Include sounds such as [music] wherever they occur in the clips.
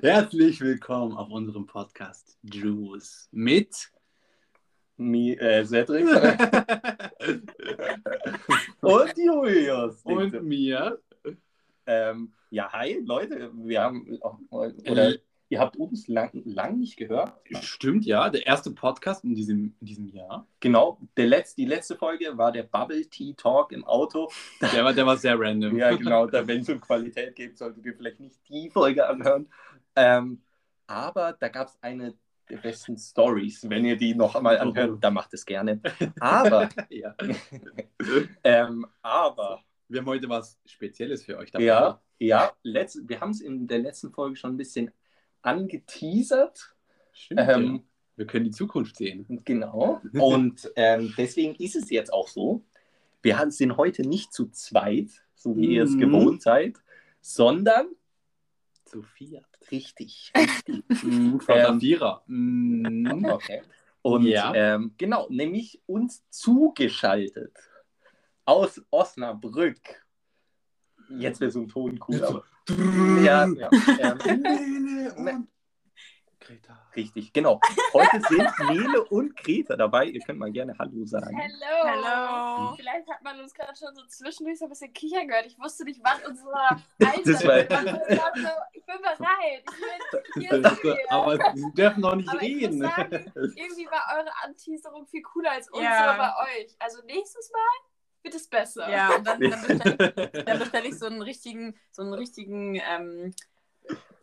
Herzlich willkommen auf unserem Podcast Juice mit Mi, äh, Cedric [laughs] und Julius. und mir. Ähm, ja, hi Leute, wir haben oder Äh. Ihr habt uns lang, lang nicht gehört. Stimmt ja, der erste Podcast in diesem, in diesem Jahr. Genau, der letzte, die letzte Folge war der Bubble Tea Talk im Auto. Der war, der war sehr random. Ja, genau, da, wenn es um Qualität geht, solltet ihr vielleicht nicht die Folge anhören. Ähm, aber da gab es eine der besten Stories. Wenn ihr die noch einmal anhört, dann macht es gerne. Aber, [laughs] [laughs] ähm, aber Wir haben heute was Spezielles für euch dabei. Ja, ja letzt, wir haben es in der letzten Folge schon ein bisschen angeteasert. Stimmt, Ähm, ja. Wir können die Zukunft sehen. Genau. [laughs] Und ähm, deswegen ist es jetzt auch so. Wir sind heute nicht zu zweit, so wie ihr es Mhm. gewohnt seid, sondern Zu viert. richtig. [laughs] Mhm, Flotter Ähm, Vierer. Mhm. Okay. Und Ja. ähm, genau, nämlich uns zugeschaltet aus Osnabrück. Jetzt wäre so ein Ton cool, aber. Ja, ja. Ähm, [laughs] Nele Ne. und Greta. Richtig, genau. Heute sind Nele und Greta dabei. Ihr könnt mal gerne Hallo sagen. Hello. Hello. Vielleicht hat man uns gerade schon so zwischendurch so ein bisschen kichern gehört. Ich wusste nicht, wann unsere Alter ist. Ich ich bin bereit. Ich bin hier. Aber sie dürfen noch nicht Aber ich reden. muss sagen, irgendwie war eure Anteaserung viel cooler als unsere Ja. bei euch. Also nächstes Mal wird es besser. Ja, und dann, dann bestelle ich, dann [laughs] bestell ich so einen richtigen, so einen richtigen, ähm,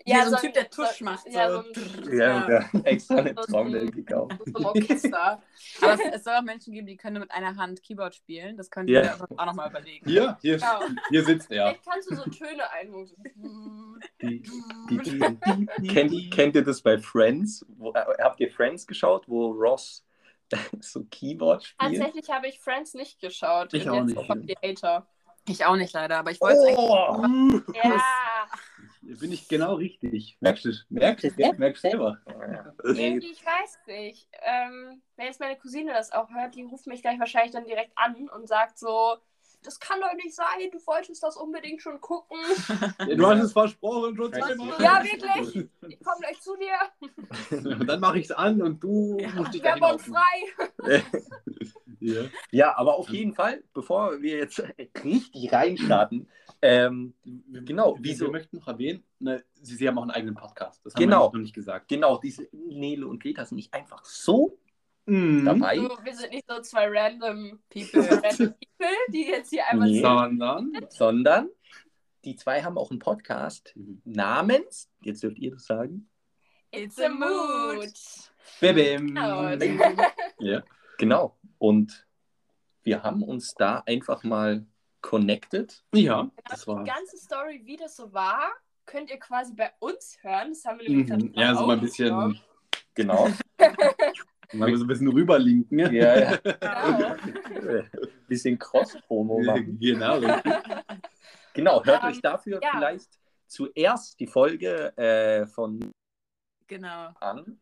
ja, so ein Typ, der Tusch macht. Ja, so. so ein, Ja, ja. extra eine So ein- Trommel gekauft. [laughs] so ein Orchester. Aber es, es soll auch Menschen geben, die können mit einer Hand Keyboard spielen. Das könnt Ja. ihr auch nochmal überlegen. Hier, hier, Genau. hier sitzt er. Vielleicht kannst du so Töne einholen. [laughs] Kennt, kennt ihr das bei Friends? Wo, äh, habt ihr Friends geschaut, wo Ross [laughs] so Keyboard spielt? Tatsächlich habe ich Friends nicht geschaut. Ich Bin auch jetzt nicht. Ich auch nicht leider, aber ich wollte es eigentlich. Oh! Ja. Bin ich genau richtig. Merkst du? Merkst du? Merkst du selber. Irgendwie, ich weiß nicht. Ähm, wenn jetzt meine Cousine das auch hört, die ruft mich gleich wahrscheinlich dann direkt an und sagt so, das kann doch nicht sein, du wolltest das unbedingt schon gucken. Du hast es versprochen, schon zweimal. Ja, wirklich. Ich komme gleich zu dir. Und [laughs] dann mache ich es an und du musst dich Werbung frei. [laughs] Ja. Ja, aber auf jeden Fall, bevor wir jetzt richtig reinstarten, ähm, Genau, Wir, wieso- wir möchten noch erwähnen, ne, sie, sie haben auch einen eigenen Podcast. Das haben Genau. wir noch nicht gesagt. genau, diese Nele und Greta sind nicht einfach so Mhm. dabei, Du, wir sind nicht so zwei random People. random [laughs] People, die jetzt hier einmal Nee. so. Sondern. sondern die zwei haben auch einen Podcast Mhm. namens, jetzt dürft ihr das sagen, It's a mood. Bim. Genau. [laughs] Ja. genau. Und wir haben uns da einfach mal connected. ja, das war. Die ganze Story, wie das so war, könnt ihr quasi bei uns hören. Das haben wir nämlich Mhm. Ja, so auch mal ein bisschen. [laughs] Genau. Mal so ein bisschen rüberlinken. ja, ja. Genau. [laughs] Bisschen Cross-Promo machen. Genau. [laughs] Genau, hört Ähm, euch dafür ja. vielleicht zuerst die Folge äh, von Genau. an.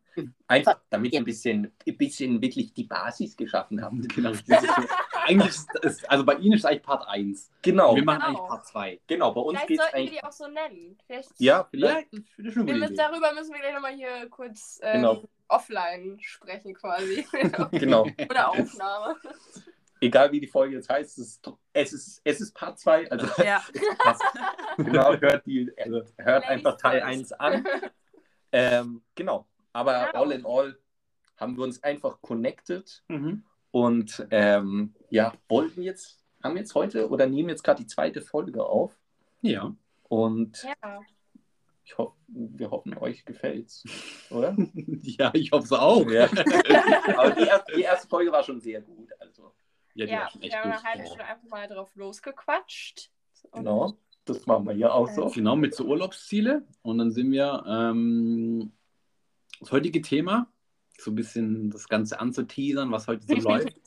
Einfach, damit ihr ein bisschen, ein bisschen wirklich die Basis geschaffen habt. [laughs] genau. Das ist so, eigentlich ist, ist, also bei Ihnen ist eigentlich Part 1. Genau, Wir machen Genau. eigentlich Part 2. genau, bei uns Vielleicht geht es sollten wir eigentlich. die auch so nennen. Vielleicht, Ja, vielleicht. Ja, das ist schon eine wir gute müssen, Idee. darüber müssen wir gleich nochmal hier kurz ähm, Genau. Offline sprechen quasi. [laughs] [laughs] Genau. Oder Aufnahme. Egal wie die Folge jetzt heißt, es ist, es ist, es ist Part 2. Also Ja. [laughs] genau, hört, die, also, hört Ladies einfach Teil first. 1 an. Ähm, genau. Aber Genau. all in all haben wir uns einfach connected Mhm. und ähm, ja, wollten jetzt, haben jetzt heute oder nehmen jetzt gerade die zweite Folge auf. Ja. Und Ja. Ich hoffe, wir hoffen, euch gefällt's, [laughs] oder? ja, ich hoffe es auch. Ja. [laughs] Aber die erste, die erste Folge war schon sehr gut. Also, Ja, die Ja, war schon echt wir haben eine halbe Stunde einfach mal drauf losgequatscht. Genau. Das machen wir hier auch so. Genau, mit so Urlaubsziele. Und dann sind wir ähm, das heutige Thema, so ein bisschen das Ganze anzuteasern, was heute so [laughs] läuft,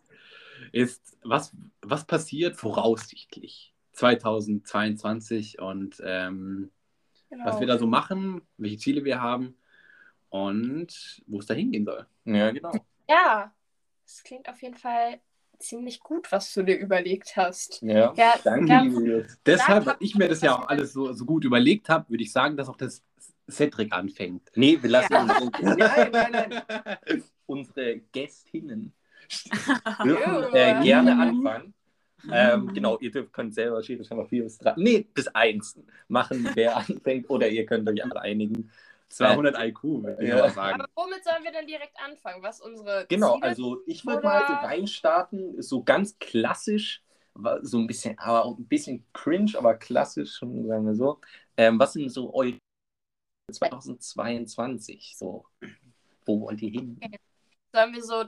ist, was, was passiert voraussichtlich 2022 und ähm, genau. was wir da so machen, welche Ziele wir haben und wo es da hingehen soll. Ja, genau. Ja, es klingt auf jeden Fall ziemlich gut, was du dir überlegt hast. Ja, Ja, danke, ganz- Julius. Deshalb, weil ich mir das ja auch alles so, so gut überlegt habe, würde ich sagen, dass auch das Cedric anfängt. Nee, wir lassen Ja. unsere, nein, nein, nein. unsere Gästinnen [laughs] dürfen äh, Ja. gerne anfangen. Ähm, genau, ihr dürft, könnt selber schon mal vier bis drei, nee, bis eins machen, wer [laughs] anfängt, oder ihr könnt euch alle einigen. 200 IQ, würde ich Ja. mal sagen. Aber womit sollen wir denn direkt anfangen? Was unsere Genau, Ziele also ich würde mal so reinstarten, so ganz klassisch, so ein bisschen, aber auch ein bisschen cringe, aber klassisch, schon sagen wir so. Ähm, was sind so eure 2022 so? Wo wollt ihr hin? Sollen wir so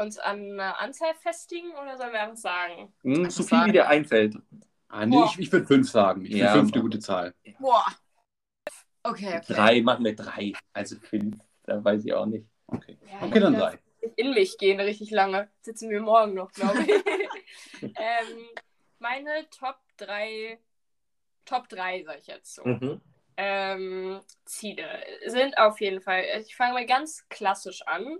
uns an einer Anzahl festigen oder sollen wir einfach sagen? Hm, Also so viel wie sagen. dir einfällt. Ah, nee, Boah. ich, ich würde fünf sagen. Ich finde Ja, fünf eine gute Zahl. Boah. Okay, okay. Drei, machen wir drei. Also fünf, da weiß ich auch nicht. Okay, Ja, okay dann drei. in mich gehen richtig lange. Sitzen wir morgen noch, glaube ich. [laughs] ähm, meine Top 3, Top 3, sag ich jetzt so. Mhm. Ähm, Ziele sind auf jeden Fall, ich fange mal ganz klassisch an.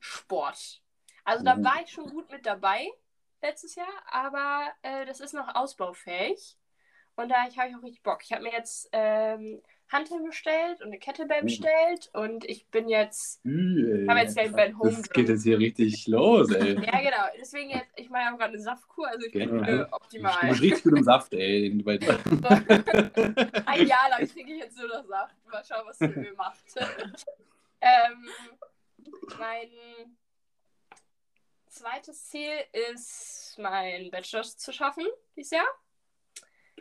Sport. Also da Mhm. war ich schon gut mit dabei letztes Jahr, aber äh, das ist noch ausbaufähig. Und da habe ich auch richtig Bock. Ich habe mir jetzt ähm, Hanteln bestellt und eine Kettlebell Mhm. bestellt und ich bin jetzt, habe jetzt gleich mein Home Das geht jetzt hier richtig los, ey. [laughs] Ja, genau. Deswegen jetzt, ich mache auch gerade eine Saftkur, also ich bin Genau. äh, Du optimal. bist richtig gut im Saft, ey. den du bei- [laughs] Ein Jahr lang trinke ich jetzt nur noch Saft. Mal schauen, was mit mir macht. [laughs] ähm, mein zweites Ziel ist, mein Bachelor zu schaffen dieses Jahr.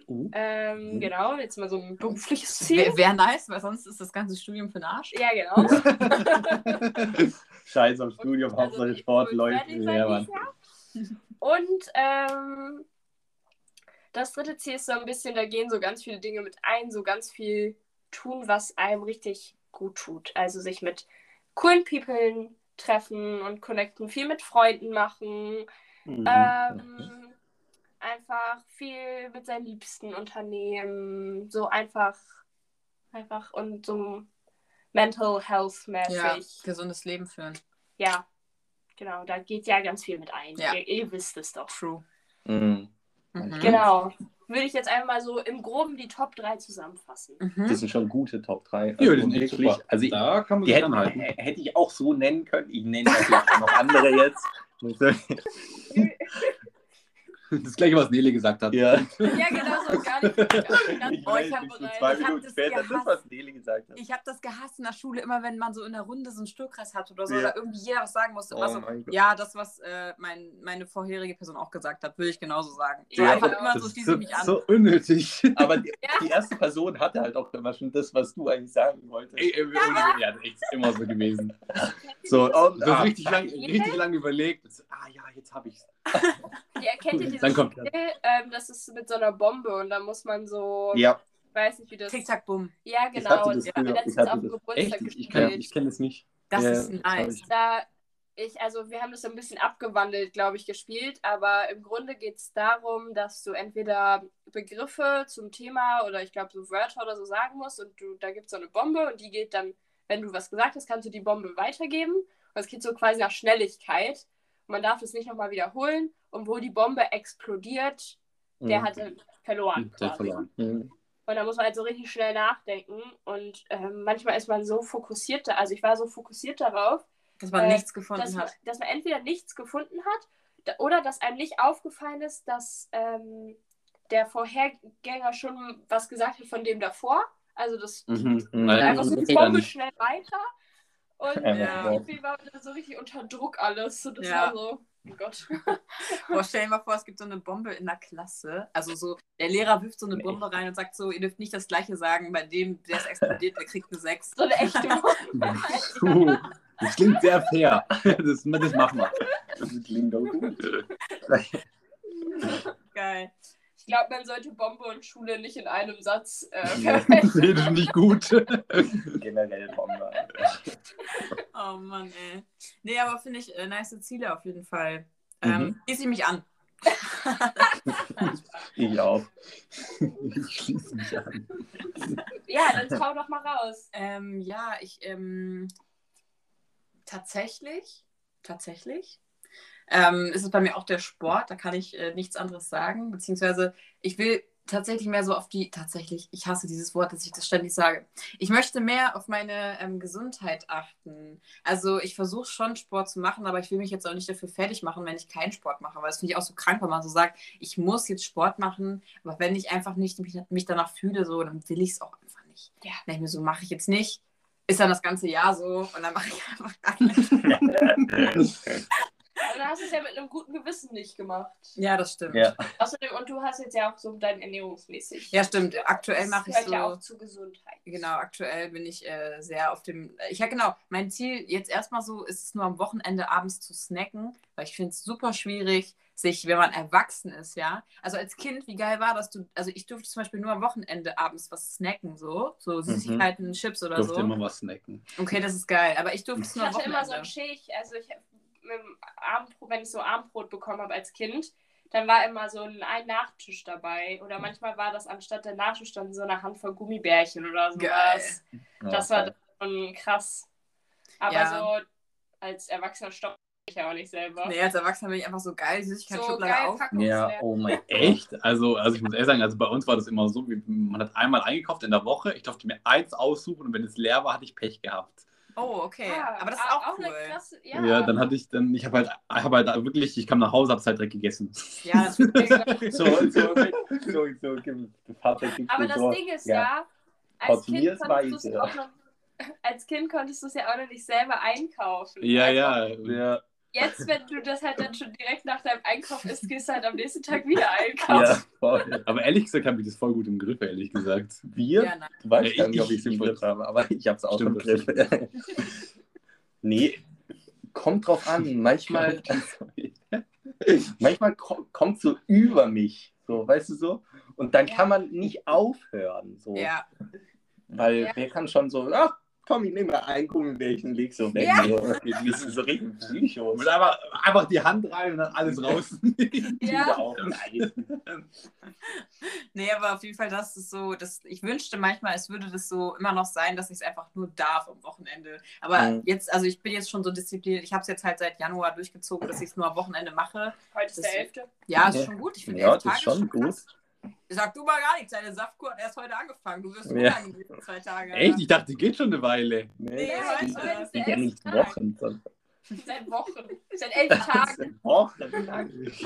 Uh. Ähm, Mhm. genau, jetzt mal so ein berufliches Ziel. Wäre wär nice, weil sonst ist das ganze Studium für den Arsch. Ja, genau. [laughs] Scheiß am Studium, Also, Hauptsache ich Sport läuft. Ja, Mann. Und ähm, das dritte Ziel ist so ein bisschen, da gehen so ganz viele Dinge mit ein, so ganz viel tun, was einem richtig gut tut. Also sich mit coolen People treffen und connecten, viel mit Freunden machen, Mhm. ähm, einfach viel mit seinen Liebsten unternehmen, so einfach, einfach und so mental health mäßig. Ja, gesundes Leben führen. Ja, genau, da geht ja ganz viel mit ein. Ja. Ihr, ihr wisst es doch. True. Mhm. Mhm. Genau. Würde ich jetzt einmal so im Groben die Top 3 zusammenfassen. Mhm. Das sind schon gute Top 3. Ja, die sind echt wirklich. super. Also ich, Da kann man die sich hätten, anhalten. h- hätte ich auch so nennen können. Ich nenne natürlich auch noch andere jetzt. [laughs] [laughs] [laughs] Das gleiche, was Nele gesagt hat. ja. Ja, genau so. Gar nicht. Gar Ich. Oh, [laughs] ich weiß hab nicht, so bereit. zwei Ich hab Minuten das das, gehasst. was Nele gesagt hat. Ich habe das gehasst in der Schule, immer wenn man so in der Runde so einen Stuhlkreis hat oder so, Ja. oder irgendwie jeder was sagen musste. Oh so, ja, das, was äh, mein, meine vorherige Person auch gesagt hat, würde ich genauso sagen. So Ja, einfach immer Das so schließe so, ich mich an. so unnötig. [laughs] Aber die, Ja. die erste Person hatte halt auch immer schon das, was du eigentlich sagen wolltest. Ey, ey, ja, das ist immer so gewesen. So, und, Du hast ah, richtig lang, richtig lang überlegt. Ah ja, jetzt habe ich's. [laughs] Ja, kennt ihr dieses Dann kommt- Spiel? Ähm, das ist mit so einer Bombe und da muss man so. ja, Ich weiß nicht, wie das. Tick, tack, bumm. Ja, Ich genau. hatte das Ich früher, habe ich letztens hatte das. Echt? Ich, ich kenne das nicht. Das Ja, ist nice. ich. da ich, also wir haben das so ein bisschen abgewandelt, glaube ich, gespielt, aber im Grunde geht es darum, dass du entweder Begriffe zum Thema oder ich glaube so Wörter oder so sagen musst und du, da gibt es so eine Bombe und die geht dann, wenn du was gesagt hast, kannst du die Bombe weitergeben und es geht so quasi nach Schnelligkeit. Man darf es nicht nochmal wiederholen und wo die Bombe explodiert, der Mhm. hatte verloren. Der quasi. verloren. Mhm. Und da muss man halt so richtig schnell nachdenken und ähm, manchmal ist man so fokussiert, also ich war so fokussiert darauf, Dass man Äh, nichts gefunden dass hat. dass man entweder nichts gefunden hat da, oder dass einem nicht aufgefallen ist, dass ähm, der Vorhergänger schon was gesagt hat von dem davor. Also das Mhm. Mhm. einfach so die Bombe schnell weiter. Und Ja, irgendwie war so richtig unter Druck alles. Und das Ja. war so, oh Gott. [laughs] Boah, stell dir mal vor, es gibt so eine Bombe in der Klasse. Also so, der Lehrer wirft so eine Nee. Bombe rein und sagt so, ihr dürft nicht das gleiche sagen, bei dem, der es explodiert, der kriegt eine 6. So eine echte [laughs] Bombe. [laughs] Das klingt sehr fair. Das, das machen wir. Das klingt doch gut. Geil. Ich glaube, man sollte Bombe und Schule nicht in einem Satz äh, Das verwenden. [laughs] ist nicht gut. [laughs] Generell Bombe. [laughs] Oh Mann, ey. Nee, aber finde ich äh, nice Ziele auf jeden Fall. Ähm, Mhm. Schließe ich mich an. Ich auch. Ich schließe mich an. Ja, dann hau doch mal raus. Ähm, ja, ich ähm, tatsächlich, tatsächlich ähm, ist es bei mir auch der Sport. Da kann ich äh, nichts anderes sagen. Beziehungsweise ich will tatsächlich mehr so auf die, tatsächlich, ich hasse dieses Wort, dass ich das ständig sage. Ich möchte mehr auf meine ähm, Gesundheit achten. Also ich versuche schon Sport zu machen, aber ich will mich jetzt auch nicht dafür fertig machen, wenn ich keinen Sport mache, weil das finde ich auch so krank, wenn man so sagt, ich muss jetzt Sport machen, aber wenn ich einfach nicht mich, mich danach fühle, so, dann will ich es auch einfach nicht. Ja. Wenn ich mir so, mache ich jetzt nicht, ist dann das ganze Jahr so und dann mache ich [laughs] einfach gar nichts. [laughs] Dann hast du es ja mit einem guten Gewissen nicht gemacht. Ja, das stimmt. Ja. Außerdem, und du hast jetzt ja auch so dein ernährungsmäßig. Ja, stimmt. Aktuell mache ich so. ja auch zur Gesundheit. Genau, aktuell bin ich äh, sehr auf dem. Ich ja, genau. Mein Ziel jetzt erstmal so ist es nur am Wochenende abends zu snacken, weil ich finde es super schwierig, sich, wenn man erwachsen ist, ja. Also als Kind, wie geil war das? Du, also ich durfte zum Beispiel nur am Wochenende abends was snacken, so. So Süßigkeiten, Chips oder Durfte so. immer was snacken. Okay, das ist geil. Aber ich durfte es Ich nur am hatte immer so Wochenende. ein Schicht, also ich mit dem Abendbrot, wenn ich so Abendbrot bekommen habe als Kind, dann war immer so ein, ein Nachtisch dabei. Oder manchmal war das anstatt der Nachtisch dann so eine Handvoll Gummibärchen oder so. Geil. Das war schon krass. Aber Ja. so als Erwachsener stoppt ich ja auch nicht selber. Nee, als Erwachsener bin ich einfach so geil, so Süßigkeitsschublade geil auf. Ja, oh mein Gott. Echt? Also, also ich muss ehrlich sagen, also bei uns war das immer so, wie, man hat einmal eingekauft in der Woche, ich durfte mir eins aussuchen und wenn es leer war, hatte ich Pech gehabt. Oh, okay. Ah, Aber das ist ah, auch, cool. eine krasse, ja. Ja, dann hatte ich dann, ich habe halt, hab halt wirklich, ich kam nach Hause, hab's halt direkt gegessen. Ja, das ist [laughs] So, so, so, so, Vater gibt Aber das so, Ding ist ja. ja, als Kind, konntest auch noch, als Kind konntest du es ja auch noch nicht selber einkaufen. Ja, also, ja. Ja, Jetzt, wenn du das halt dann schon direkt nach deinem Einkauf isst, gehst du halt am nächsten Tag wieder [laughs] ja, einkaufen. voll. Aber ehrlich gesagt habe ich das voll gut im Griff, ehrlich gesagt. Wir? ja, nein. Du weißt Ja, gar nicht, ob ich- es im Griff habe, aber ich habe es auch im Griff. [laughs] nee, kommt drauf an. [laughs] Manchmal, manchmal ko kommt so über mich, so, weißt du so? Und dann kann man nicht aufhören, so. Ja. Weil Ja. wer kann schon so, ach, komm, ich nehme mal ein Gummibärchen, leg so weg. Ja. So. Wir sind so richtig Psychos. Und einfach, einfach die Hand rein und dann alles raus. [laughs] Ja. [laughs] Nee, aber auf jeden Fall, das ist so, das, ich wünschte manchmal, es würde das so immer noch sein, dass ich es einfach nur darf am Wochenende. Aber Mhm. jetzt, also ich bin jetzt schon so diszipliniert, ich habe es jetzt halt seit Januar durchgezogen, dass ich es nur am Wochenende mache. Heute ist Das- der 11. Ja, ist schon gut. Ich finde Ja, elf das Tage ist schon gut. krass. Sag du mal gar nichts, deine Saftkur hat erst heute angefangen. Du wirst Ja. nächsten zwei Tage. Echt? Ich dachte, die geht schon eine Weile. Nee, Nee, ich weiß, nicht Tag. Wochen. sondern Seit [laughs] Wochen. Seit elf Tagen. Wochen.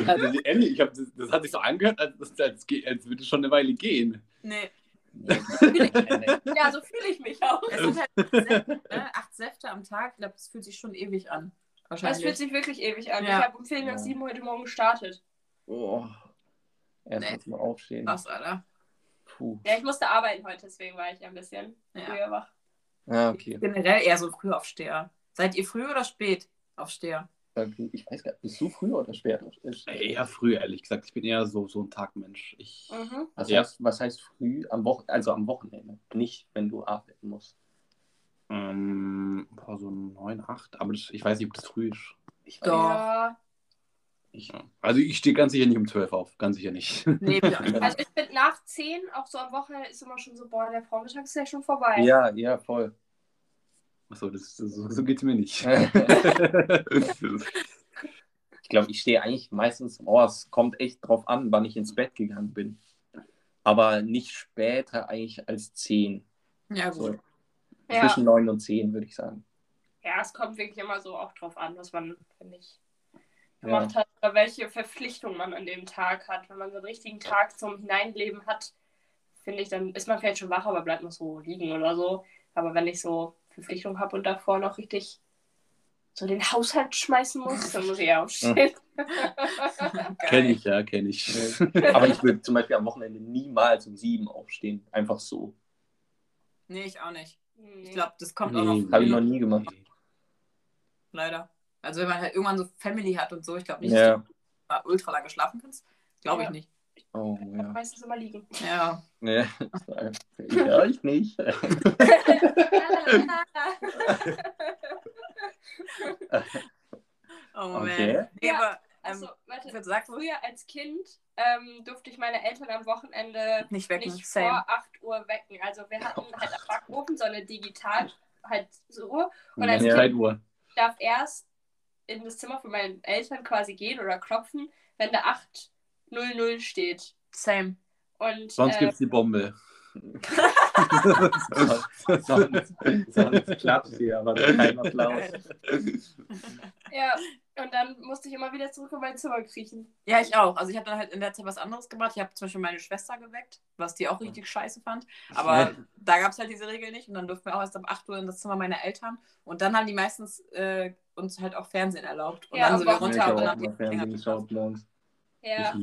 Also, ehrlich, ich hab, das, das hat sich so angehört, als, als, als, als würde es schon eine Weile gehen. Nee, Ja, so fühle ich mich auch. es sind halt Säfte, ne? acht Säfte am Tag. Ich glaube, das fühlt sich schon ewig an. Das Wahrscheinlich. fühlt sich wirklich ewig an. Ja. Ich habe um Viertel nach sieben heute Morgen gestartet. Oh. Erst Nee. muss mal aufstehen. Krass, Alter. Puh. Ja, ich musste arbeiten heute, deswegen war ich ein bisschen Ja. früher wach. Ah, okay. Generell eher so ein Frühaufsteher. Seid ihr früh oder spät Aufsteher? Ich weiß gar nicht, bist du früher oder später? Eher früh, ehrlich gesagt. Ich bin eher so, so ein Tagmensch. Ich, Mhm. Was, Ja. heißt, was heißt früh? Am Wochen also am Wochenende. Nicht, wenn du arbeiten musst. ähm, boah, so neun, acht. Aber das, ich weiß nicht, ob das früh ist. Ich Doch. Ja. Ja. Also ich stehe ganz sicher nicht um 12 auf. Ganz sicher nicht. Nee, [laughs] Also ich bin nach zehn, auch so am Wochenende ist immer schon so, boah, der Vormittag ist ja schon vorbei. Ja, ja, voll. Achso, das, das, so, so geht es mir nicht. [laughs] Ich glaube, ich stehe eigentlich meistens, oh, es kommt echt drauf an, wann ich ins Bett gegangen bin. Aber nicht später eigentlich als 10. ja, gut. So, Ja. Zwischen 9 und 10, würde ich sagen. ja, es kommt wirklich immer so auch drauf an, was man, finde ich, Ja. gemacht hat oder welche Verpflichtung man an dem Tag hat. Wenn man so einen richtigen Tag zum Hineinleben hat, finde ich, dann ist man vielleicht schon wach, aber bleibt noch so liegen oder so. Aber wenn ich so Verpflichtung habe und davor noch richtig so den Haushalt schmeißen muss, dann muss ich ja aufstehen. [laughs] Kenne ich, ja, kenne ich. Aber ich würde zum Beispiel am Wochenende niemals um 7 aufstehen. Einfach so. Nee, ich auch nicht. Ich glaube, das kommt Nee, auch noch Habe ich noch nie gemacht. leider. Also wenn man halt irgendwann so Family hat und so, ich glaube nicht, Ja. dass du mal ultra lange schlafen kannst. Glaube ich Ja. nicht. Oh, Ich ja. meistens immer liegen. Ja. Nee. [laughs] Ja, ich nicht. [laughs] Oh Moment. Okay. Nee, aber Also, ähm, warte, was sagst du? früher als Kind ähm, durfte ich meine Eltern am Wochenende Nicht wecken. nicht Same. vor 8 Uhr wecken. Also wir hatten halt am Backofen so eine digital halt so Uhr. Und als Ja. Kind Zeituhr. darf erst in das Zimmer von meinen Eltern quasi gehen oder klopfen, wenn da 800 steht. Same. Und Sonst äh, gibt es die Bombe. [laughs] sonst, sonst, sonst klappt sie, aber kein Applaus. ja, und dann musste ich immer wieder zurück in mein Zimmer kriechen. Ja, ich auch. Also ich habe dann halt in der Zeit was anderes gemacht. Ich habe zum Beispiel meine Schwester geweckt, was die auch richtig scheiße fand. Aber Ja. da gab es halt diese Regel nicht. Und dann durften wir auch erst ab 8 Uhr in das Zimmer meiner Eltern. Und dann haben die meistens äh, uns halt auch Fernsehen erlaubt. Und Ja, dann sind wir runter ich und habe dann auch haben die Fernsehen geschaut morgens. Ja.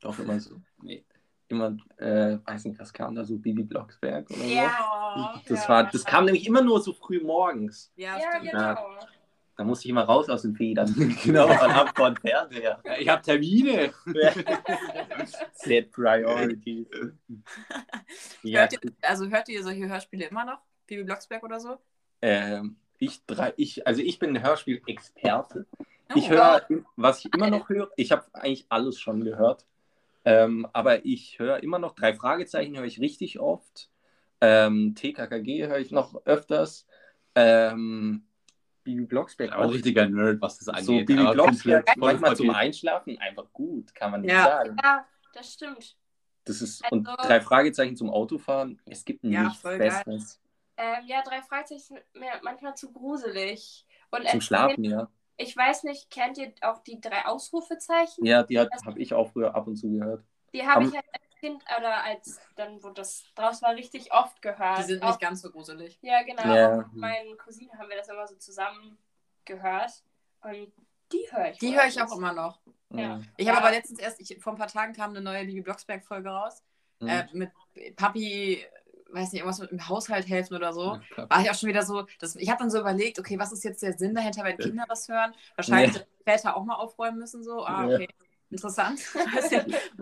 Doch immer so. Nee. Immer, äh, weiß nicht, was kam da so, Bibi Blocksberg oder so? Ja. Das, ja. war, das kam nämlich immer nur so früh morgens. Ja, Ja, genau. Da musste ich immer raus aus den Federn. [laughs] Genau. Und hab vor den Fernseher. Ich habe Termine. Set Priorities. ja, [laughs] Hört ihr, also hört ihr solche Hörspiele immer noch? Bibi Blocksberg oder so? ähm, ich, drei, ich, also ich bin ein Hörspiel-Experte. Oh, Ich höre, was ich immer noch höre, ich habe eigentlich alles schon gehört, ähm, aber ich höre immer noch, drei Fragezeichen höre ich richtig oft, ähm, TKKG höre ich noch öfters, ähm, Bibi Blocksberg ein auch. richtiger Nerd, was das angeht. So Bibi Blocksberg, manchmal zum. Einschlafen einfach gut, kann man nicht Ja. sagen. Ja, das stimmt. Das ist, Also- und drei Fragezeichen zum Autofahren, es gibt Ja, nichts. Besseres. Ähm, ja, drei Fragezeichen sind mir manchmal zu gruselig. Und Zum Schlafen, ja. Ich weiß nicht, kennt ihr auch die drei Ausrufezeichen? Ja, die habe ich auch früher ab und zu gehört. Die habe ich halt als Kind oder als dann, wo das draus war, richtig oft gehört. Die sind auch, nicht ganz so gruselig. Ja, genau. Auch mit meinen Cousinen haben wir das immer so zusammen gehört. Und die höre ich. Die höre ich auch immer noch. Ja. Ich habe Ja. aber letztens erst, ich, vor ein paar Tagen kam eine neue Bibi Blocksberg-Folge raus. Mhm. Äh, mit Papi, weiß nicht, irgendwas mit dem Haushalt helfen oder so. Ja, war ich auch schon wieder so, das, ich habe dann so überlegt, okay, was ist jetzt der Sinn dahinter, wenn Kinder das hören? Wahrscheinlich Ja. Väter auch mal aufräumen müssen, so. Ah, Ja. okay. Interessant. [laughs]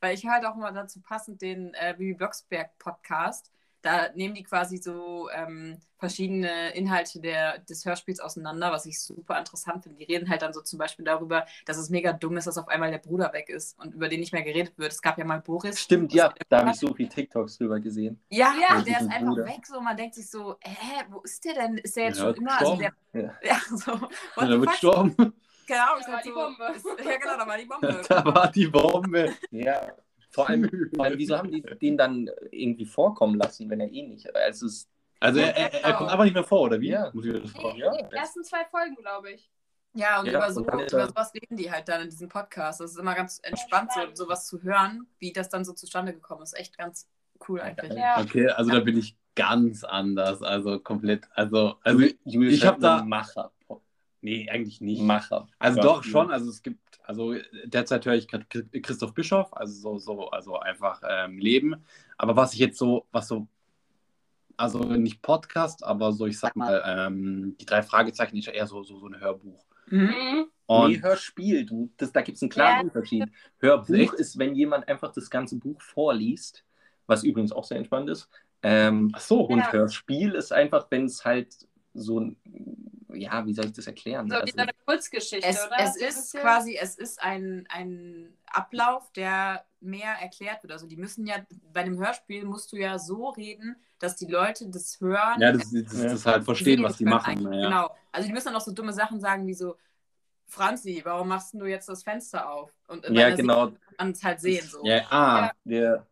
Weil ich höre halt auch immer dazu passend den äh, Bibi Blocksberg Podcast. Da nehmen die quasi so ähm, verschiedene Inhalte der, des Hörspiels auseinander, was ich super interessant finde. Die reden halt dann so zum Beispiel darüber, dass es mega dumm ist, dass auf einmal der Bruder weg ist und über den nicht mehr geredet wird. Es gab ja mal Boris. Stimmt, ja, da habe ich so viele TikToks drüber gesehen. Ja, Ja, und der ist einfach Bruder. weg. So, man denkt sich so, hä, wo ist der denn? Ist der jetzt Ja, schon immer? Also der, Ja. [laughs] ja, so. What Ja, da wird gestorben. Genau, Da war halt die so, Bombe. Ist, ja, genau, da war die Bombe. [laughs] Da war die Bombe. Ja, vor allem, vor allem wieso haben die den dann irgendwie vorkommen lassen, wenn er eh nicht. Also es, Also er, er, er kommt einfach nicht mehr vor, oder wie? Ja. Muss ich das fragen? Ja, Die ersten zwei Folgen, glaube ich. Ja, und Ja, über, und so, ist über er- sowas reden die halt dann in diesem Podcast. Das ist immer ganz entspannt, so, sowas zu hören, wie das dann so zustande gekommen ist. Echt ganz cool eigentlich. Ja. Okay, also da bin ich ganz anders. Also komplett. Also, also Julius ich hab Schäffler, da- Macher. Nee, eigentlich nicht. Macher. Also Ja. doch schon, also es gibt, also derzeit höre ich gerade Christoph Bischoff, also so, so, also einfach ähm, Leben. Aber was ich jetzt so, was so, also nicht Podcast, aber so, ich sag mal, ähm, die drei Fragezeichen ist ja eher so, so, so ein Hörbuch. Mhm. Mhm. Und nee, Hörspiel, du, das, da gibt es einen klaren Ja. Unterschied. Hörbuch Echt? ist, wenn jemand einfach das ganze Buch vorliest, was übrigens auch sehr entspannt ist. Ähm, ach so, und Ja. Hörspiel ist einfach, wenn es halt so ein, ja, wie soll ich das erklären? So wie Also- so eine Kurzgeschichte, Es, oder? es So ist quasi, es ist ein, ein Ablauf, der mehr erklärt wird. Also die müssen ja, bei einem Hörspiel musst du ja so reden, dass die Leute das hören. ja, das, das, das, das halt verstehen, was die machen. Ja. Genau. Also die müssen dann auch so dumme Sachen sagen wie so, Franzi, warum machst du jetzt das Fenster auf? Und ja, genau. Sicht kann man es halt sehen. So. Ja, ah, Der,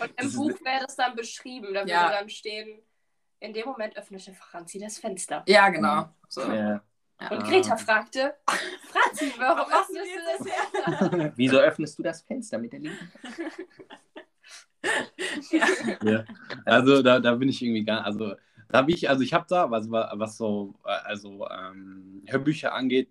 Und [laughs] Das im Buch wäre das dann beschrieben. Da würde Ja. dann stehen, in dem Moment öffnete Franzi das Fenster. Ja, genau. So. ja. Und. Greta fragte, Franzi, warum Warum machst du öffnest jetzt du das Fenster? Wieso öffnest du das Fenster mit der linken? [laughs] ja. Also da, da bin ich irgendwie gar, also da habe ich, also ich habe da, was, was so, also ähm, Hörbücher angeht,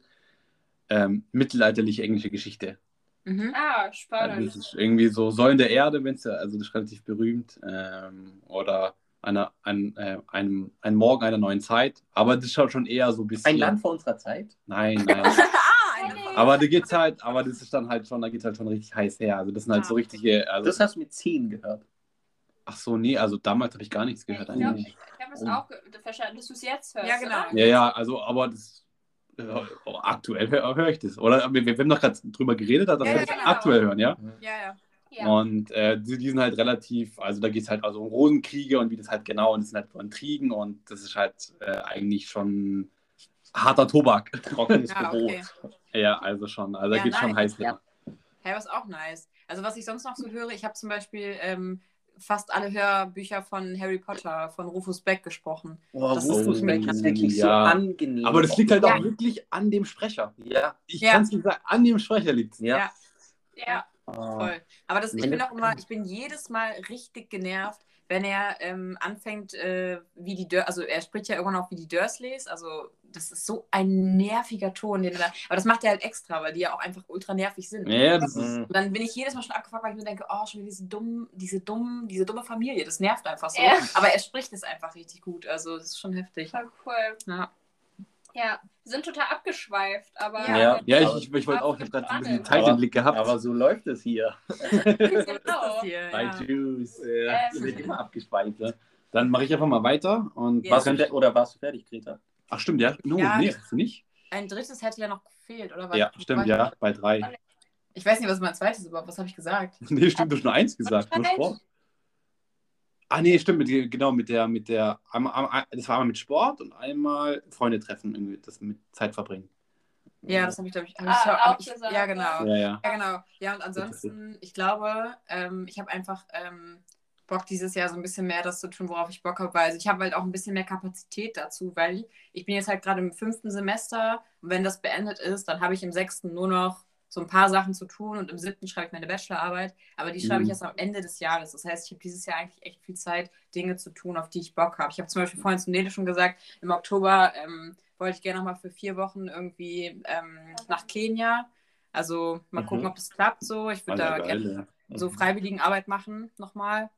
ähm, mittelalterliche englische Geschichte. Mhm. Ah, Also spannend. das ist irgendwie so Säulen der Erde, wenn es ja, also das ist relativ berühmt. Ähm, oder eine, ein, äh, ein, ein Morgen einer neuen Zeit. Aber das ist halt schon eher so ein bisschen. Ein Land vor unserer Zeit? Nein, [laughs] nein. ah, aber da geht's halt, aber das ist dann halt schon, da geht's halt schon richtig heiß her. Also das sind halt so richtige, also, Das hast du mit 10 gehört. ach so, nee, also damals habe ich gar nichts gehört Ich glaube, eigentlich. ich habe es Oh. auch verstanden, dass du es jetzt hörst. Ja, genau. Oder? Ja, ja, also, aber das, äh, aktuell höre hör ich das. Oder wir, wir haben doch gerade drüber geredet, dass Ja, wir ja, das genau. aktuell hören, ja? Ja, ja. Ja. Und äh, die, die sind halt relativ, also da geht es halt also um Rosenkriege und wie das halt genau, und das sind halt so Intrigen und das ist halt äh, eigentlich schon harter Tobak. [laughs] Trockenes Ja, Brot. okay. Ja, also schon. Also da Ja, geht schon nice. heiß her. Hey, was auch nice. Also was ich sonst noch so höre, ich habe zum Beispiel ähm, fast alle Hörbücher von Harry Potter, von Rufus Beck gesprochen. Boah, Das Rufus ist- Beck ist wirklich so Ja. angenehm. Aber das liegt halt Ja. auch wirklich an dem Sprecher. Ja. Ich Ja. kann es nicht sagen, an dem Sprecher liegt Ja. Ja. Ja. Voll. Aber das, ich bin auch immer, ich bin jedes Mal richtig genervt, wenn er ähm, anfängt, äh, wie die Dur also er spricht ja irgendwann auch wie die Dursleys, also das ist so ein nerviger Ton, den er da, aber das macht er halt extra, weil die ja auch einfach ultra nervig sind. Ja, das ist. Und dann bin ich jedes Mal schon abgefuckt, weil ich mir denke, oh, schon wieder diese dumm, diese dumm, diese dumme Familie, das nervt einfach so. Ja. Aber er spricht es einfach richtig gut, also das ist schon heftig. Voll cool. Ja. Ja, wir sind total abgeschweift, aber. Ja. Ja, ich, ich, ich wollte auch, ich habe gerade so ein bisschen. Zeit im Blick gehabt. Aber so läuft es hier. genau. Hier, Bei ja. Ähm. Ja. Wird immer abgespeichert. Ja. Dann mache ich einfach mal weiter. Und Ja. was Warst du oder warst du fertig, Greta? Ach, stimmt, ja. No, Ja, nee, nicht? Ein drittes hätte ja noch gefehlt, oder was? Ja, stimmt, ja, bei drei. Ich weiß nicht, was mein zweites überhaupt, was habe ich gesagt? [laughs] Nee, stimmt, du hast nur eins gesagt. Nur. Sport. Ah, nee, stimmt, mit, genau, mit der, mit der, einmal, einmal, das war einmal mit Sport und einmal Freunde treffen, irgendwie, das mit Zeit verbringen. Ja, das habe ich, glaube ich, hab Ah, ich, ich gesagt, Ja, genau. Ja, ja. Ja, genau. Ja, und ansonsten, ich glaube, ähm, ich habe einfach ähm, Bock, dieses Jahr so ein bisschen mehr das zu tun, worauf ich Bock habe. Weil also ich habe halt auch ein bisschen mehr Kapazität dazu, weil ich bin jetzt halt gerade im fünften Semester und wenn das beendet ist, dann habe ich im sechsten nur noch so ein paar Sachen zu tun und im siebten schreibe ich meine Bachelorarbeit, aber die schreibe ich Mhm. erst am Ende des Jahres. Das heißt, ich habe dieses Jahr eigentlich echt viel Zeit, Dinge zu tun, auf die ich Bock habe. Ich habe zum Beispiel vorhin zu Nele schon gesagt, im Oktober ähm, wollte ich gerne noch mal für vier Wochen irgendwie ähm, nach Kenia. Also mal Mhm. gucken, ob das klappt so. Ich würde da gerne ja. so Freiwilligenarbeit machen nochmal,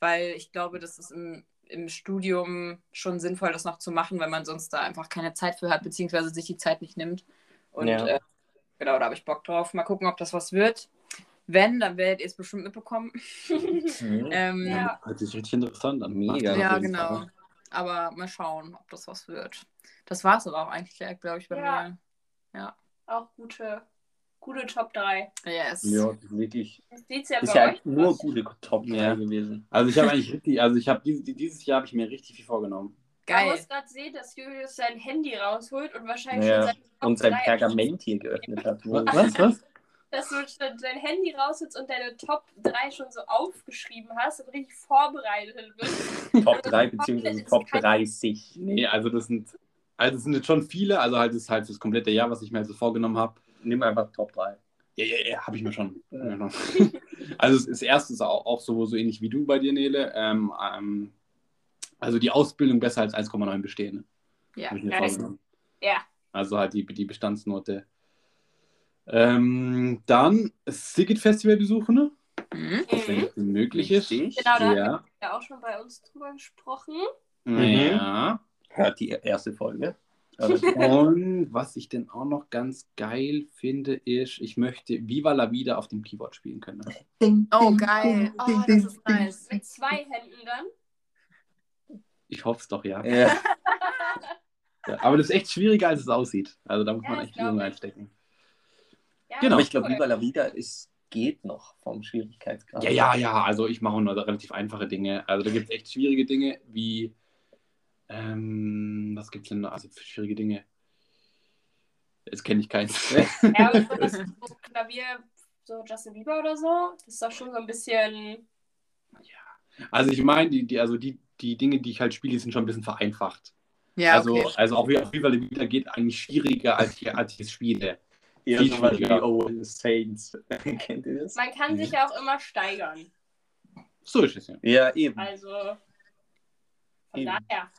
weil ich glaube, das ist im, im Studium schon sinnvoll, das noch zu machen, weil man sonst da einfach keine Zeit für hat, beziehungsweise sich die Zeit nicht nimmt. Und Ja. äh, genau, da habe ich Bock drauf. Mal gucken, ob das was wird. Wenn, dann werdet ihr es bestimmt mitbekommen. Mhm. [laughs] ähm, ja. Ja. Hört sich richtig interessant an. Mega. Jeden genau. Fall. Aber mal schauen, ob das was wird. Das war es aber auch eigentlich, glaube ich, bei Ja. mir. Auch gute, gute Top 3. Yes. Ja, wirklich. Das sieht's ja Ist ja euch nur aus. gute Top 3 Ja. gewesen. Also ich habe eigentlich richtig, also ich habe dieses, dieses Jahr habe ich mir richtig viel vorgenommen. Man Geil. muss gerade sehen, dass Julius sein Handy rausholt und wahrscheinlich Ja. schon sein Und sein 3 Pergament hier [laughs] geöffnet hat. Was, was? dass du schon dein Handy rausholst und deine Top 3 schon so aufgeschrieben hast und richtig vorbereitet bist. [laughs] Top 3 beziehungsweise Top 30. Nee, also das sind, also das sind jetzt schon viele, also halt das ist halt das komplette Jahr, was ich mir also vorgenommen habe. Nimm einfach Top 3. Ja, ja, ja, habe ich mir schon. [laughs] Also das, das erste ist auch, auch so, so ähnlich wie du bei dir, Nele. Ähm, ähm, also die Ausbildung besser als 1,9 bestehen. ne? Ja. Ja. Also halt die, die Bestandsnote. Ähm, dann Sigit Festival besuchen, ne? Mhm. wenn es möglich ist. Genau, da haben Ja. wir ja auch schon bei uns drüber gesprochen. Mhm. ja. Hört die erste Folge. Und was ich denn auch noch ganz geil finde, ist, ich möchte Viva la Vida auf dem Keyboard spielen können. Oh, geil. Oh, das ist nice. Mit zwei Händen dann. Ich hoffe es doch, ja. ja. [laughs] ja. Aber das ist echt schwieriger, als es aussieht. Also da muss Ja, man echt Übung ich. einstecken. Ja, Genau. Aber ich glaube, cool. Viva la Vida ist, geht noch vom Schwierigkeitsgrad. Ja, ja, ja. Also ich mache nur relativ einfache Dinge. Also da gibt es echt schwierige Dinge, wie ähm, was gibt es denn noch? Also für schwierige Dinge. Jetzt kenne ich keins. [laughs] Ja, aber so, das, so Klavier, so Justin Bieber oder so, das ist doch schon so ein bisschen. Also ich meine, die, die, also die, die Dinge, die ich halt spiele, sind schon ein bisschen vereinfacht. Ja, also, okay. also auch wie auf Viva la Vida geht eigentlich schwieriger, als ich, als ich es spiele. Eher Viel so was wie. Oh Saints. [laughs] Kennt ihr das? Man kann sich ja auch immer steigern. So ist es ja. Ja, eben. Also von Eben. daher.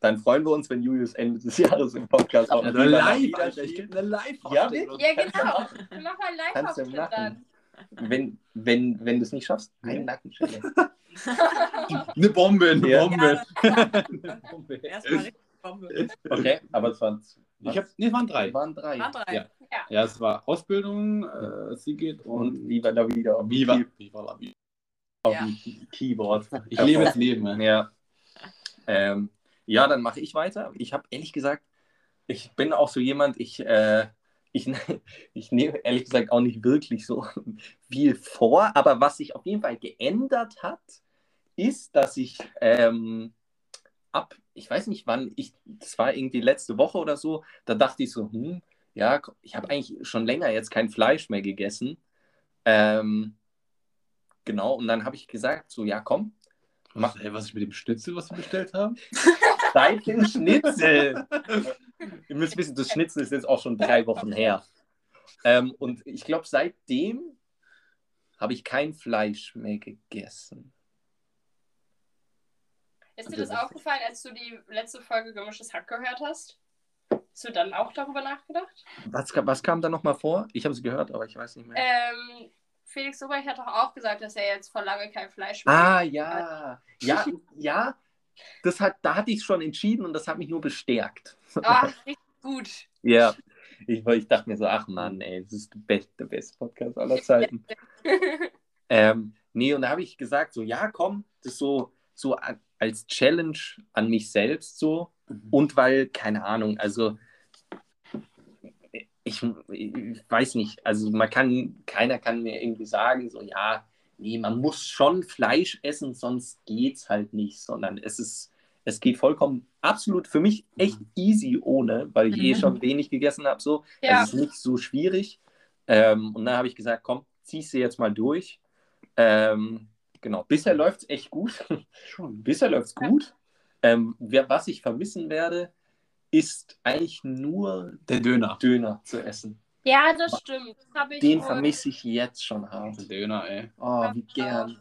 Dann freuen wir uns, wenn Julius Ende des Jahres im Podcast auch Viva la live, Alter, ich gebe eine live Ja? Ja, genau. Wir machen einen machen. dann. Wenn, wenn, wenn du es nicht schaffst, eine Ja. Nackenschelle. [laughs] Eine Bombe, eine Ja. Bombe. eine Bombe. Erstmal richtig Bombe. Okay, aber es waren, Ich hab, nee, es waren drei. waren drei. Waren drei. Ja. Ja, es war Ausbildung, äh, Sigit Und und Viva la Vida. auf dem Viva. Key- Viva la Vida. Auf Ja. dem Keyboard. Ich lebe das Leben. ey. Ja. Ähm, ja, dann mache ich weiter. Ich habe ehrlich gesagt, ich bin auch so jemand, ich, äh, ich, [laughs] ich nehme ehrlich gesagt auch nicht wirklich so [laughs] viel vor, aber was sich auf jeden Fall geändert hat, ist, dass ich ähm, ab, ich weiß nicht wann, ich, das war irgendwie letzte Woche oder so, da dachte ich so, hm, ja, ich habe eigentlich schon länger jetzt kein Fleisch mehr gegessen. Ähm, genau, und dann habe ich gesagt, so, ja, komm, Was, ey, was ist mit dem Schnitzel, was wir bestellt haben? [laughs] seit dem Schnitzel. Ihr müsst wissen, das Schnitzel ist jetzt auch schon drei Wochen her. Ähm, und ich glaube, seitdem habe ich kein Fleisch mehr gegessen. Ist dir das aufgefallen, als du die letzte Folge Gemischtes Hack gehört hast? Hast du dann auch darüber nachgedacht? Was, was kam da nochmal vor? Ich habe es gehört, aber ich weiß nicht mehr. Ähm, Felix Sobrecht hat doch auch gesagt, dass er jetzt vor lange kein Fleisch mehr Ah, ja. Ja, ja. Das hat, da hatte ich es schon entschieden und das hat mich nur bestärkt. Ah, richtig gut. [laughs] Ja. Ich, ich dachte mir so, ach Mann, ey, das ist der beste, beste Podcast aller Zeiten. [laughs] Ähm, nee, und da habe ich gesagt, so, ja, komm, das ist so, so als Challenge an mich selbst so. Und weil, keine Ahnung, also ich, ich weiß nicht, also man kann, keiner kann mir irgendwie sagen, so, ja, nee, man muss schon Fleisch essen, sonst geht's halt nicht, sondern es ist, es geht vollkommen absolut für mich echt easy ohne, weil ich eh Mhm. schon wenig gegessen habe, so. Ja. Also es ist nicht so schwierig. Ähm, und dann habe ich gesagt, komm, ziehst du jetzt mal durch. Ähm, genau, bisher läuft es echt gut. Schon. [laughs] bisher läuft es gut. Ähm, wer, was ich vermissen werde, ist eigentlich nur Der Döner. Döner zu essen. Ja, das stimmt. Das hab ich Den vermisse ich jetzt schon hart. Döner, ey. Oh, wie gern.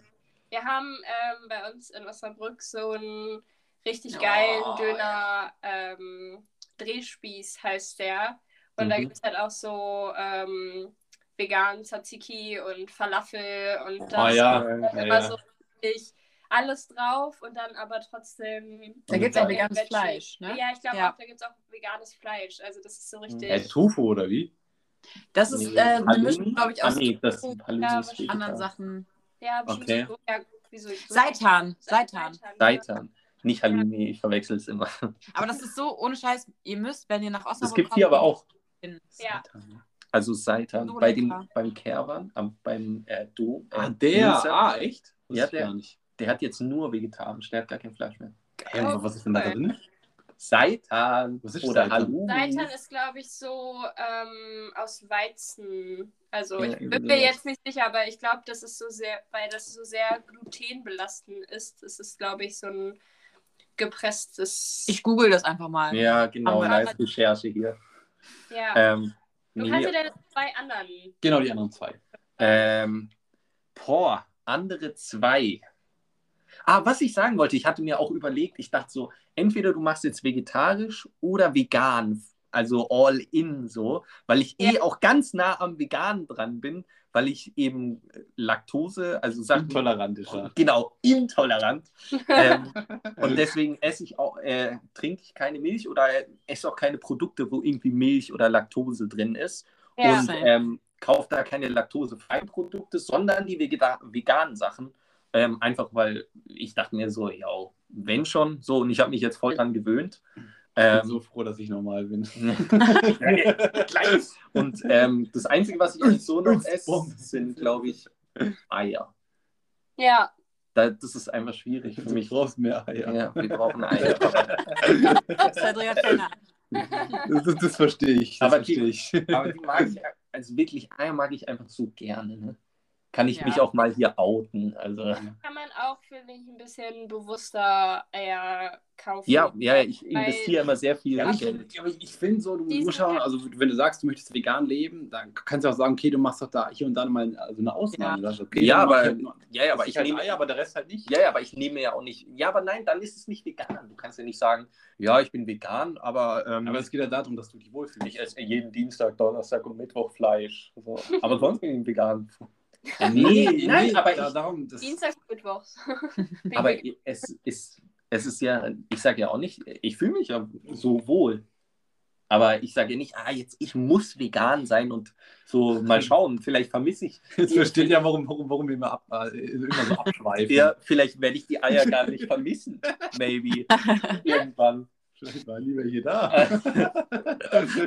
Wir haben ähm, bei uns in Osnabrück so einen richtig geilen Oh, Döner ähm, Drehspieß heißt der. Und da Mhm. gibt es halt auch so ähm, veganen Tzatziki und Falafel und Oh das ja. ist ja, immer ja. so richtig alles drauf und dann aber trotzdem. Da gibt's auch so veganes. Fleisch, ne? Ja, ich glaube Ja. auch, da gibt es auch veganes Fleisch. Also das ist so richtig. Äh, Tofu oder wie? Das ist Nee. äh, eine Halloumi? Mischung, glaube ich, Ah, aus nee, das vegetar. anderen Sachen. Ja, Okay. so. Ja, wieso? Seitan, Seitan. Seitan. Nicht Halloumi, ich verwechsel es immer. Aber das ist so, ohne Scheiß, ihr müsst, wenn ihr nach Osnabrück Das gibt hier aber auch. Ja. Also Seitan. So bei dem, beim Kerwan, beim äh, Dom. Äh, Ah, der. Münster, Ah, echt? Ja, der- gar nicht. Der hat jetzt nur vegetarisch, der hat gar kein Fleisch mehr. Ey, und was ist denn da drin? Seitan Was ist oder Seitan? Halloumi. Seitan ist, glaube ich, so ähm, aus Weizen. Also Ja, ich bin mir jetzt nicht sicher, aber ich glaube, das ist so sehr, weil das so sehr glutenbelastend ist. Das ist, glaube ich, so ein gepresstes. Ich google das einfach mal. Ja, genau, Aber- Live-Recherche hier. ja. Ähm, du nee, kannst ja deine zwei anderen. Genau, die anderen zwei. ähm, boah, andere zwei. Ah, was ich sagen wollte, ich hatte mir auch überlegt, ich dachte so, entweder du machst jetzt vegetarisch oder vegan, also all in so, weil ich eh auch ganz nah am Veganen dran bin, weil ich eben Laktose, also Sachen, Intolerant ist genau, intolerant. [laughs] ähm, und deswegen esse ich auch, äh, trinke ich keine Milch oder esse auch keine Produkte, wo irgendwie Milch oder Laktose drin ist. Ja. Und ähm, kaufe da keine laktosefreien Produkte, sondern die vegeta- veganen Sachen. Ähm, einfach weil ich dachte mir so, ja, wenn schon, so, und ich habe mich jetzt voll dran gewöhnt. Ich bin Ähm, so froh, dass ich normal bin. [laughs] Und ähm, das Einzige, was ich eigentlich so noch esse, sind, glaube ich, Eier. Ja. Da, das ist einfach schwierig für Du mich. brauchst mehr Eier. Ja, wir brauchen Eier. Cedric hat keine Das, das, das verstehe ich. Das Aber verstehe die- ich. Aber die mag ich, also wirklich, Eier mag ich einfach so gerne. Ne? Kann ich Ja. mich auch mal hier outen. Also, Kann man auch, finde ich, ein bisschen bewusster Eier kaufen. ja, ja, ich investiere immer sehr viel Ja, Geld. ich, aber ich finde so, du musst halt- also wenn du sagst, du möchtest vegan leben, dann kannst du auch sagen, okay, du machst doch da hier und da mal also eine Ausnahme. Ja. Sagst, okay, Ja, aber- ich halt, Ja, ja, aber ich ich halt nehme Eier, aber der Rest halt nicht. Ja, ja, aber ich nehme ja auch nicht. Ja, aber nein, dann ist es nicht vegan. Du kannst ja nicht sagen, ja, ich bin vegan, aber, ähm, Aber es geht ja darum, dass du dich wohlfühlst. ich esse jeden Dienstag, Donnerstag und Mittwoch Fleisch. So. Aber sonst bin ich vegan. Ja, Nee, [laughs] nein, aber ich- darum, das, Dienstags, Mittwochs. [laughs] Aber es ist, es ist ja, ich sage ja auch nicht, ich fühle mich ja so wohl. Aber ich sage ja nicht, ah, jetzt ich muss vegan sein und so mal [laughs] schauen, vielleicht vermisse ich. jetzt versteht ja, warum, warum, warum wir immer, ab, äh, immer so abschweifen. Ja, vielleicht werde ich die Eier gar nicht vermissen. Maybe. Irgendwann. Vielleicht war lieber hier da.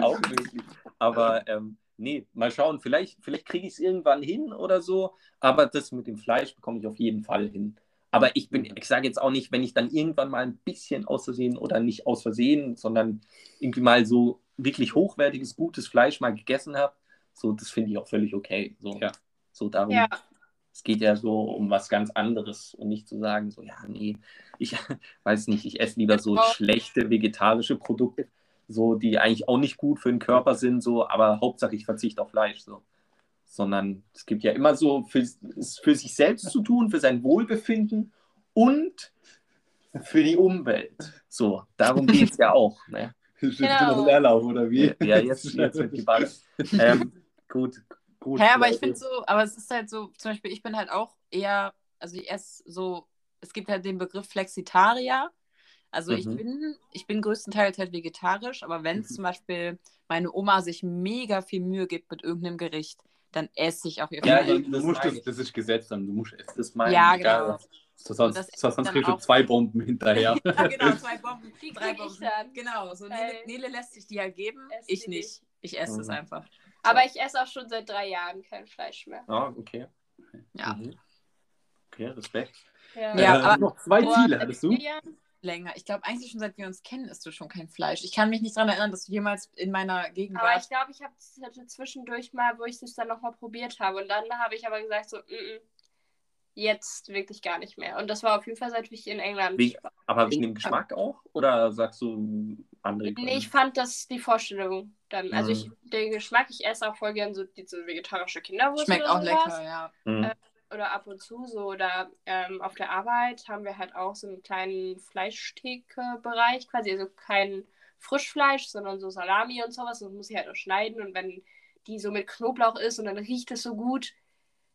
auch möglich. Aber ähm, nee, mal schauen. Vielleicht, vielleicht kriege ich es irgendwann hin oder so. Aber das mit dem Fleisch bekomme ich auf jeden Fall hin. Aber ich bin, ich sage jetzt auch nicht, wenn ich dann irgendwann mal ein bisschen aus Versehen oder nicht aus Versehen, sondern irgendwie mal so wirklich hochwertiges, gutes Fleisch mal gegessen habe, so, das finde ich auch völlig okay. So, Ja. so darum. Ja. Es geht ja so um was ganz anderes und nicht zu sagen, so, ja, nee, ich [laughs] weiß nicht, ich esse lieber so Genau. schlechte vegetarische Produkte, so, die eigentlich auch nicht gut für den Körper sind, so, aber Hauptsache ich verzichte auf Fleisch, so. Sondern es gibt ja immer so für, es für sich selbst zu tun, für sein Wohlbefinden und für die Umwelt. So, darum geht es ja auch. Ne? [laughs] Genau. Leerlauf, oder wie? Ja, jetzt, jetzt wird [laughs] geballert. Ähm, gut, gut. Ja, aber ich finde so, aber es ist halt so, zum Beispiel, ich bin halt auch eher, also ich esse so, es gibt halt den Begriff Flexitarier. Also ich Mhm. bin, ich bin größtenteils halt vegetarisch, aber wenn es Mhm. zum Beispiel meine Oma sich mega viel Mühe gibt mit irgendeinem Gericht, dann esse ich auch ihr Ja, Fleisch. eben. du musst das, ich. das ist Gesetz dann, du musst essen. Das meine Ja, ich, genau. So, sonst, das sonst kriegst du zwei Bomben hinterher. [laughs] Ja, genau, zwei Bomben, [laughs] Die drei ich Bomben. dann. Genau, so Nele. Nele lässt sich die halt geben, Ess ich nicht. Ich esse es Mhm. einfach. Aber ich esse auch schon seit drei Jahren kein Fleisch mehr. Ah, okay. Ja. Mhm. Okay, Respekt. Ja. Ja, Äh, aber- noch zwei Ziele hattest du? Jahren? Länger. Ich glaube, eigentlich schon seit wir uns kennen, isst du schon kein Fleisch. Ich kann mich nicht daran erinnern, dass du jemals in meiner Gegend Aber ich warst. glaube, ich hab- hatte zwischendurch mal, wo ich das dann nochmal probiert habe. Und dann habe ich aber gesagt, so, mm, mm, jetzt wirklich gar nicht mehr. Und das war auf jeden Fall, seit ich in England Wie- war. Aber wegen dem Geschmack auch? Oder sagst du andere Gründe? Nee, ich fand das die Vorstellung dann. Also Mhm. ich, den Geschmack, ich esse auch voll gern so diese vegetarische Kinderwurst. Schmeckt oder auch sowas. lecker, ja. Mhm. äh, Oder ab und zu so. Oder ähm, auf der Arbeit haben wir halt auch so einen kleinen Fleischtheke-Bereich quasi. Also kein Frischfleisch, sondern so Salami und sowas. Das muss ich halt auch schneiden. Und wenn die so mit Knoblauch ist und dann riecht es so gut,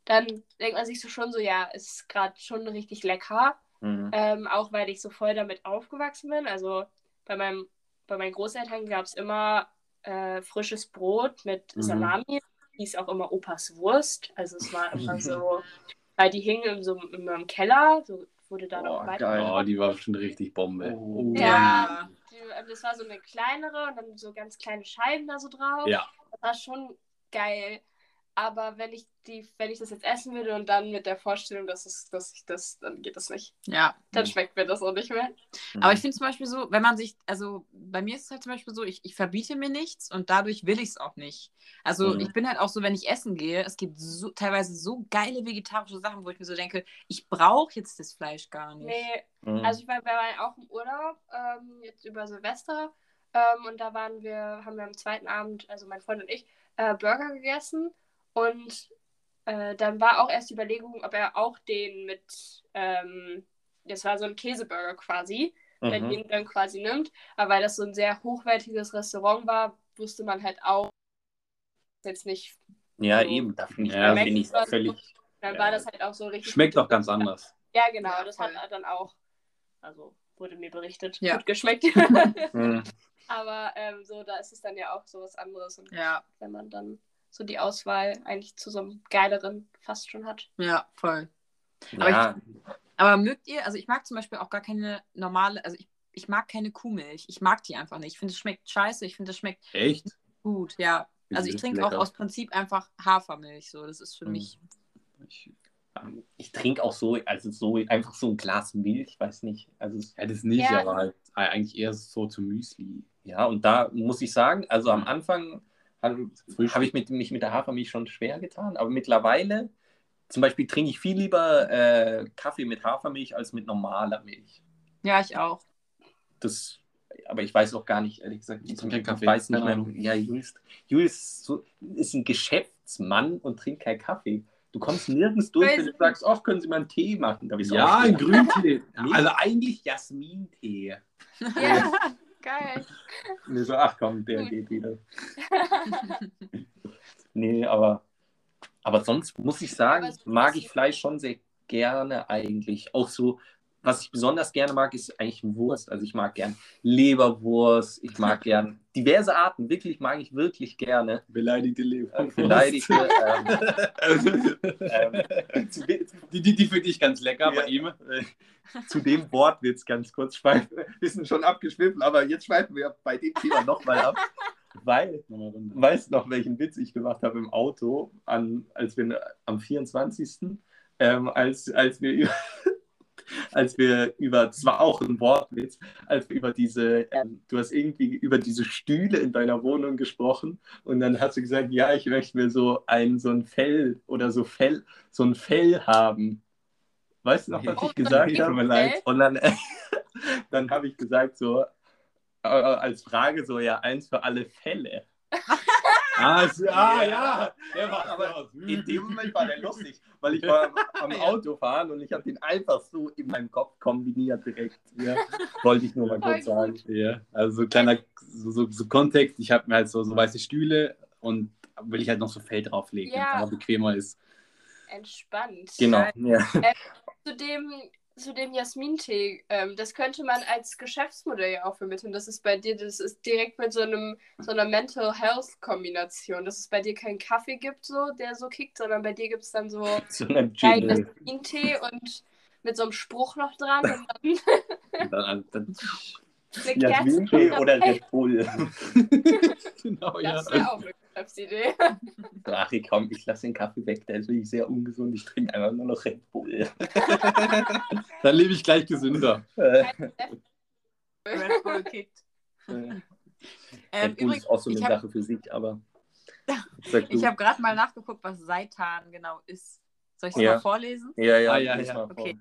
dann denkt man sich so schon so, ja, ist gerade schon richtig lecker. Mhm. Ähm, auch weil ich so voll damit aufgewachsen bin. Also bei, meinem, bei meinen Großeltern gab es immer äh, frisches Brot mit Mhm. Salami. Hieß auch immer Opas Wurst. Also es war immer [laughs] so, weil die hingen in so, immer im Keller. So wurde da noch Oh, weiter. geil. Oh, die war schon richtig Bombe. Oh. Ja. Die, das war so eine kleinere und dann so ganz kleine Scheiben da so drauf. Ja. Das war schon geil. Aber wenn ich die, wenn ich das jetzt essen würde und dann mit der Vorstellung, dass, es, dass ich das, dann geht das nicht. Ja. Dann Mhm. schmeckt mir das auch nicht mehr. Aber ich finde zum Beispiel so, wenn man sich, also bei mir ist es halt zum Beispiel so, ich, ich verbiete mir nichts und dadurch will ich es auch nicht. Also Mhm. ich bin halt auch so, wenn ich essen gehe, es gibt so, teilweise so geile vegetarische Sachen, wo ich mir so denke, ich brauche jetzt das Fleisch gar nicht. Nee, Mhm. also ich war, wir waren auch im Urlaub, ähm, jetzt über Silvester. Ähm, und da waren wir, haben wir am zweiten Abend, also mein Freund und ich, äh, Burger gegessen. Und äh, dann war auch erst die Überlegung, ob er auch den mit, ähm, das war so ein Käseburger quasi, der Mhm. den dann quasi nimmt. Aber weil das so ein sehr hochwertiges Restaurant war, wusste man halt auch jetzt nicht. Ja, so- eben, da finde ich, Ja, da finde ich völlig. Dann Ja. war das halt auch so richtig. Schmeckt doch ganz anders. Ja, genau, das hat dann auch, also wurde mir berichtet, Ja. gut geschmeckt. [laughs] Mhm. Aber ähm, so, da ist es dann ja auch so was anderes. Und Ja, wenn man dann so die Auswahl eigentlich zu so einem geileren fast schon hat. ja, voll. Aber Ja, Aber mögt ihr, also ich mag zum Beispiel auch gar keine normale, also ich, ich mag keine Kuhmilch. Ich mag die einfach nicht. Ich finde, es schmeckt scheiße, ich finde, es schmeckt Echt? gut, ja. Also ich trinke auch aus Prinzip einfach Hafermilch. So, das ist für Mhm. mich. Ich, ich trinke auch so, also so einfach so ein Glas Milch, weiß nicht. Also es- ja, das nicht, Ja. aber halt eigentlich eher so zum Müsli. ja, und da muss ich sagen, also am Mhm. Anfang habe hab ich mit, mich mit der Hafermilch schon schwer getan, aber mittlerweile zum Beispiel trinke ich viel lieber äh, Kaffee mit Hafermilch als mit normaler Milch. Ja, ich auch. Das, aber ich weiß auch gar nicht, ehrlich gesagt, Ich trinke keinen Kaffee, weiß nicht mehr. Ja, Julius, Julius so, ist ein Geschäftsmann und trinkt keinen Kaffee. Du kommst nirgends durch, wenn du sagst, ach, können Sie mal einen Tee machen? Ich Ja, ein aufgehört. Grüntee. [laughs] Also eigentlich Jasmintee. Ja, [laughs] geil. Und ich so, ach komm, der Gut. geht wieder. [laughs] Nee, aber, aber sonst muss ich sagen, mag ich Fleisch schon sehr gerne eigentlich. Auch so, was ich besonders gerne mag, ist eigentlich Wurst. Also ich mag gern Leberwurst, ich mag gern [laughs] diverse Arten, wirklich mag ich wirklich gerne. [laughs] Beleidigte Äh, Leber. beleidigte. Ähm, [laughs] ähm, Die, die, die finde ich ganz lecker bei ihm. äh, zu dem Wortwitz ganz kurz schweifen. Wir sind schon abgeschwiffen, aber jetzt schweifen wir bei dem Thema nochmal ab. Weil. Weißt du noch, welchen Witz ich gemacht habe im Auto, an, als wir am 24. Ähm, als, als wir über, als wir über, das war auch ein Wortwitz, als wir über diese, ähm, du hast irgendwie über diese Stühle in deiner Wohnung gesprochen und dann hast du gesagt, ja, ich möchte mir so ein, so ein Fell oder so Fell, so ein Fell haben. Weißt du noch, was Oh, ich gesagt habe? leid. Und dann, [laughs] dann habe ich gesagt, so äh, als Frage so, ja, eins für alle Fälle. Ah, so, ah Ja. ja, der war Aber In dem Moment war der lustig, weil ich war am Autofahren und ich habe den einfach so in meinem Kopf kombiniert direkt. Ja. Wollte ich nur mal kurz sagen. Ja, also so kleiner so, so, so Kontext. Ich habe mir halt so, so weiße Stühle und will ich halt noch so Fell drauflegen, Ja. damit bequemer ist. Entspannt. Genau. Ja. Zu dem, zu dem Jasmin-Tee, ähm, das könnte man als Geschäftsmodell ja auch vermitteln. Das ist bei dir, das ist direkt mit so einem so einer Mental Health Kombination, dass es bei dir keinen Kaffee gibt, so, der so kickt, sondern bei dir gibt es dann so [laughs] So ein einen Jingle. Jasmin-Tee und mit so einem Spruch noch dran und dann dann, dann, [laughs] eine Jasmin-Tee oder Red Bull. [laughs] genau, ja. Das wäre auch eine Geschäftsidee. [laughs] Ach, ich komm, ich lasse den Kaffee weg, der ist wirklich sehr ungesund. Ich trinke einfach nur noch Red Bull. [laughs] Dann lebe ich gleich gesünder. Äh, Red Bull kickt. äh, Ähm, Red Bull ist auch so eine habe Sache für sich, aber. [laughs] Ich hab gerade mal nachgeguckt, was Seitan genau ist. Soll ich es Ja. mal vorlesen? ja, ja, Ah, ja, ja. vor.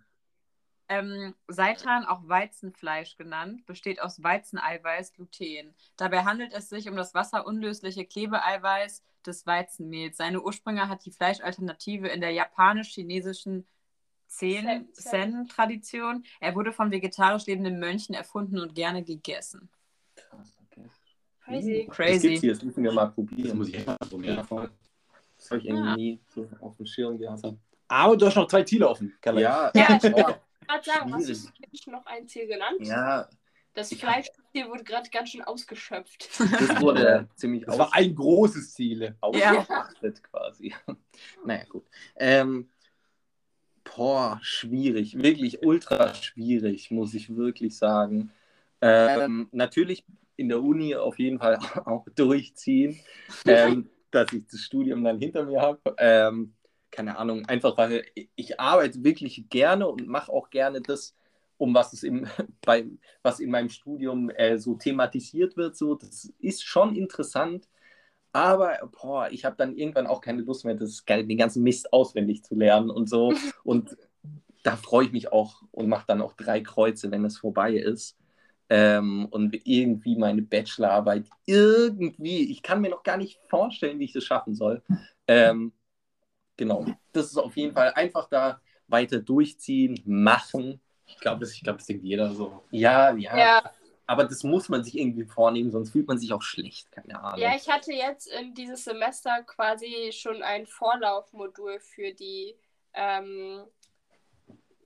Ähm, Seitan, auch Weizenfleisch genannt, besteht aus Weizeneiweiß, Gluten. Dabei handelt es sich um das wasserunlösliche Klebeeiweiß des Weizenmehls. Seine Ursprünge hat die Fleischalternative in der japanisch-chinesischen Zen- Zen. Zen-Tradition. Er wurde von vegetarisch lebenden Mönchen erfunden und gerne gegessen. Krass, okay. Crazy. Das Crazy. gibt's hier, das müssen wir mal Das probieren. muss ich echt mal probieren. Ja. Das habe ich irgendwie Ah. nie so auf dem Schirm gehabt. Aber du hast noch zwei Ziele offen. Ja, Ja, oh, gerade sagen, hast Schwierig. du jetzt noch ein Ziel genannt? ja, Das Fleischziel wurde gerade ganz schön ausgeschöpft. [laughs] das wurde [laughs] ziemlich Das war ein großes Ziel. ausgeachtet quasi. [laughs] Naja, gut. Ähm, boah, schwierig. Wirklich ultra schwierig, muss ich wirklich sagen. Ähm, natürlich in der Uni auf jeden Fall auch durchziehen, ähm, dass ich das Studium dann hinter mir habe. Ähm, keine Ahnung, einfach weil ich arbeite wirklich gerne und mache auch gerne das, um was es im, [laughs] bei, was in meinem Studium äh, so thematisiert wird. So, das ist schon interessant. Aber boah, ich habe dann irgendwann auch keine Lust mehr, das, den ganzen Mist auswendig zu lernen und so. [laughs] Und da freue ich mich auch und mache dann auch drei Kreuze, wenn es vorbei ist. Ähm, und irgendwie meine Bachelorarbeit irgendwie, ich kann mir noch gar nicht vorstellen, wie ich das schaffen soll. Ähm, genau, das ist auf jeden Fall einfach da weiter durchziehen, machen. Ich glaube, das, ich glaub, das denkt jeder so. Ja, ja, Ja, aber das muss man sich irgendwie vornehmen, sonst fühlt man sich auch schlecht, keine Ahnung. ja, ich hatte jetzt in dieses Semester quasi schon ein Vorlaufmodul für die, ähm,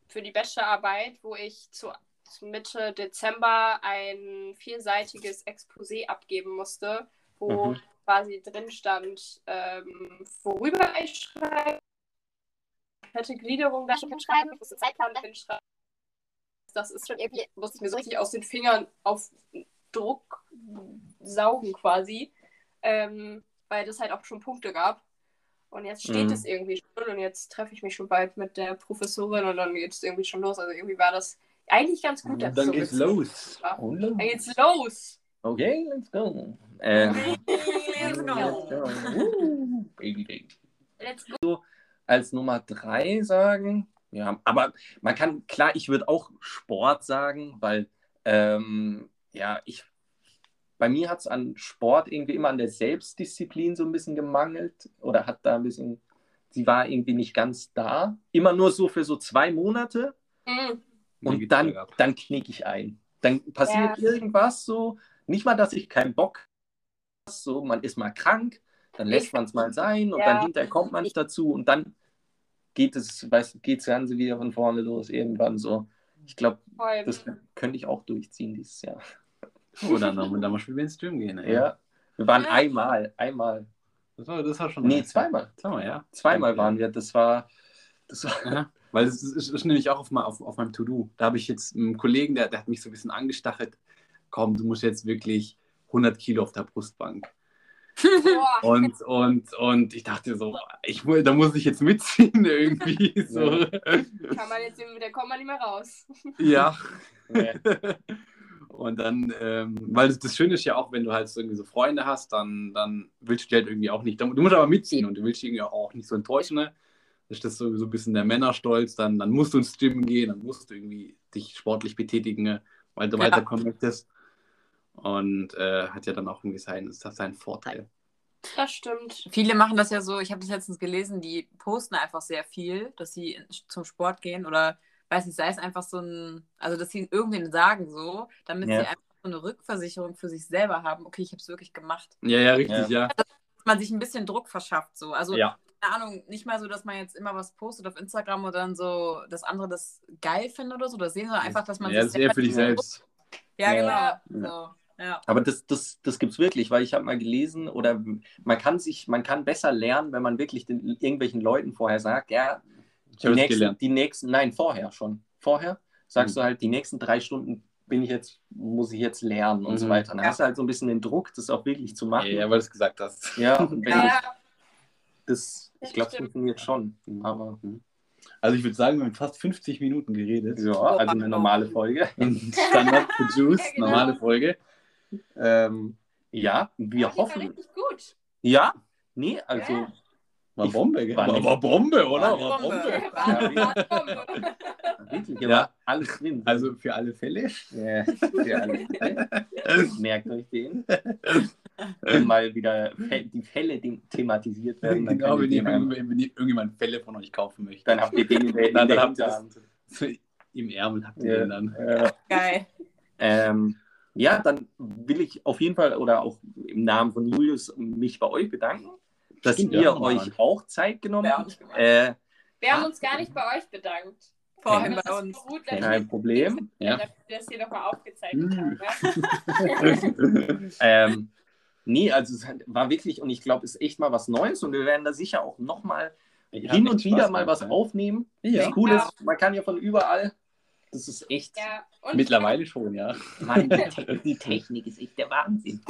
für die Bachelorarbeit, wo ich zu, zu Mitte Dezember ein vierseitiges Exposé abgeben musste, wo Mhm. Quasi drin stand, ähm, worüber ich schreibe, welche Gliederung da schon schreiben, ich musste Zeitplan dahin schreiben. Das ist schon irgendwie, musste ich mir so richtig aus den Fingern auf Druck saugen quasi, ähm, weil das halt auch schon Punkte gab. Und jetzt steht Mhm. es irgendwie schon und jetzt treffe ich mich schon bald mit der Professorin und dann geht es irgendwie schon los. Also irgendwie war das eigentlich ganz gut. dass es Dann so geht's los. war. Dann geht's los. Okay, let's go. Ähm, [laughs] Go. Woo, [laughs] baby, baby. Let's go. Als Nummer drei sagen, ja, aber man kann, klar, ich würde auch Sport sagen, weil, ähm, ja, ich, bei mir hat es an Sport irgendwie immer an der Selbstdisziplin so ein bisschen gemangelt oder hat da ein bisschen, sie war irgendwie nicht ganz da. Immer nur so für so zwei Monate Mhm. Und dann, dann knicke ich ein. Dann passiert Ja. irgendwas so, nicht mal, dass ich keinen Bock habe, so, man ist mal krank, dann lässt Ich- man es mal sein und Ja. dann hinterher kommt man nicht dazu und dann geht es, weißt, geht das Ganze wieder von vorne los, irgendwann so. Ich glaube, das könnte ich auch durchziehen dieses Jahr. Oh, dann, dann, dann mal spielen wir ins Stream gehen. Ey. Ja. Wir waren Ja. einmal, einmal, Das war, das war schon. nee, zweimal. Zweimal, ja. Zweimal waren wir, das war, das war, Ja, weil es ist, ist, ist nämlich auch auf, mein, auf, auf meinem To-Do. Da habe ich jetzt einen Kollegen, der, der hat mich so ein bisschen angestachelt. Komm, du musst jetzt wirklich 100 Kilo auf der Brustbank. Und, und, und ich dachte so, ich, da muss ich jetzt mitziehen irgendwie. [laughs] So. Kann man jetzt, da kommt man nicht mehr raus. [laughs] Ja. Und dann, ähm, weil das, Schöne ist ja auch, wenn du halt so irgendwie so Freunde hast, dann, dann willst du die halt irgendwie auch nicht, du musst aber mitziehen und du willst die irgendwie auch nicht so enttäuschen, ne? Das ist das so, so ein bisschen der Männerstolz, dann, dann musst du ins Gym gehen, dann musst du irgendwie dich sportlich betätigen, ne? weil du Ja. weiterkommen möchtest. Und äh, hat ja dann auch irgendwie seinen, ist das seinen Vorteil. Das stimmt. Viele machen das ja so, ich habe das letztens gelesen, die posten einfach sehr viel, dass sie in- zum Sport gehen oder weiß nicht, sei es einfach so ein, also dass sie irgendwen sagen so, damit Ja. sie einfach so eine Rückversicherung für sich selber haben, okay, ich habe es wirklich gemacht. Ja, ja, richtig, ja. Dass man sich ein bisschen Druck verschafft so. Also Ja. keine Ahnung, nicht mal so, dass man jetzt immer was postet auf Instagram und dann so, dass andere das geil finden oder so, oder sehen, sondern einfach, dass man Ja, das ist eher für dich selbst. Ja, Ja. genau. So. Ja. Aber das, das, das gibt es wirklich, weil ich habe mal gelesen, oder man kann sich, man kann besser lernen, wenn man wirklich den, irgendwelchen Leuten vorher sagt, ja, Ich die nächsten, die nächsten, nein, vorher schon. Vorher sagst Mhm. du halt, die nächsten drei Stunden bin ich jetzt, muss ich jetzt lernen und so Mhm. weiter. Dann Ja. hast du halt so ein bisschen den Druck, das auch wirklich zu machen. Ja, weil du es gesagt hast. Ja, [laughs] Ja, das, ich glaube, es funktioniert schon. Aber Also ich würde sagen, wir haben fast 50 Minuten geredet. ja, also eine normale Folge. [laughs] Standard für Juice, Ja, genau. normale Folge. Ähm, ja, wir die war hoffen. richtig gut. Ja, nee, also Ja. War Bombe, gell? War War, Bombe, oder? War War Bombe. Bombe. War- Ja, war Bombe. wirklich, Ja. war alles drin. Also für alle Fälle. Ja, für alle. [laughs] Merkt euch den. Wenn mal wieder die Fälle thematisiert werden, dann, Genau, wenn, einfach- wenn, irgendjemand Fälle von euch kaufen möchte. dann habt ihr den in der, Dann- habt ihr Im Ärmel habt ihr Ja. den dann. Äh, Geil. ähm, ja, dann will ich auf jeden Fall oder auch im Namen von Julius mich bei euch bedanken, dass Stimmt, ihr ja, euch Mann. auch Zeit genommen habt. Äh, Wir haben uns gar nicht bei euch bedankt. Vorhin Das bei uns. Gut, dass kein Problem. [laughs] Ja. dass wir das hier nochmal aufgezeichnet Mhm. haben. Ja? [laughs] Ähm, nee, also es war wirklich, und ich glaube, es ist echt mal was Neues und wir werden da sicher auch nochmal hin und wieder Spaß mal was ja. aufnehmen. Ja. Das Coole ist, man kann ja von überall. Das ist echt. Ja, und Mittlerweile [laughs] schon, ja. Mann, die, Te- die Technik ist echt der Wahnsinn.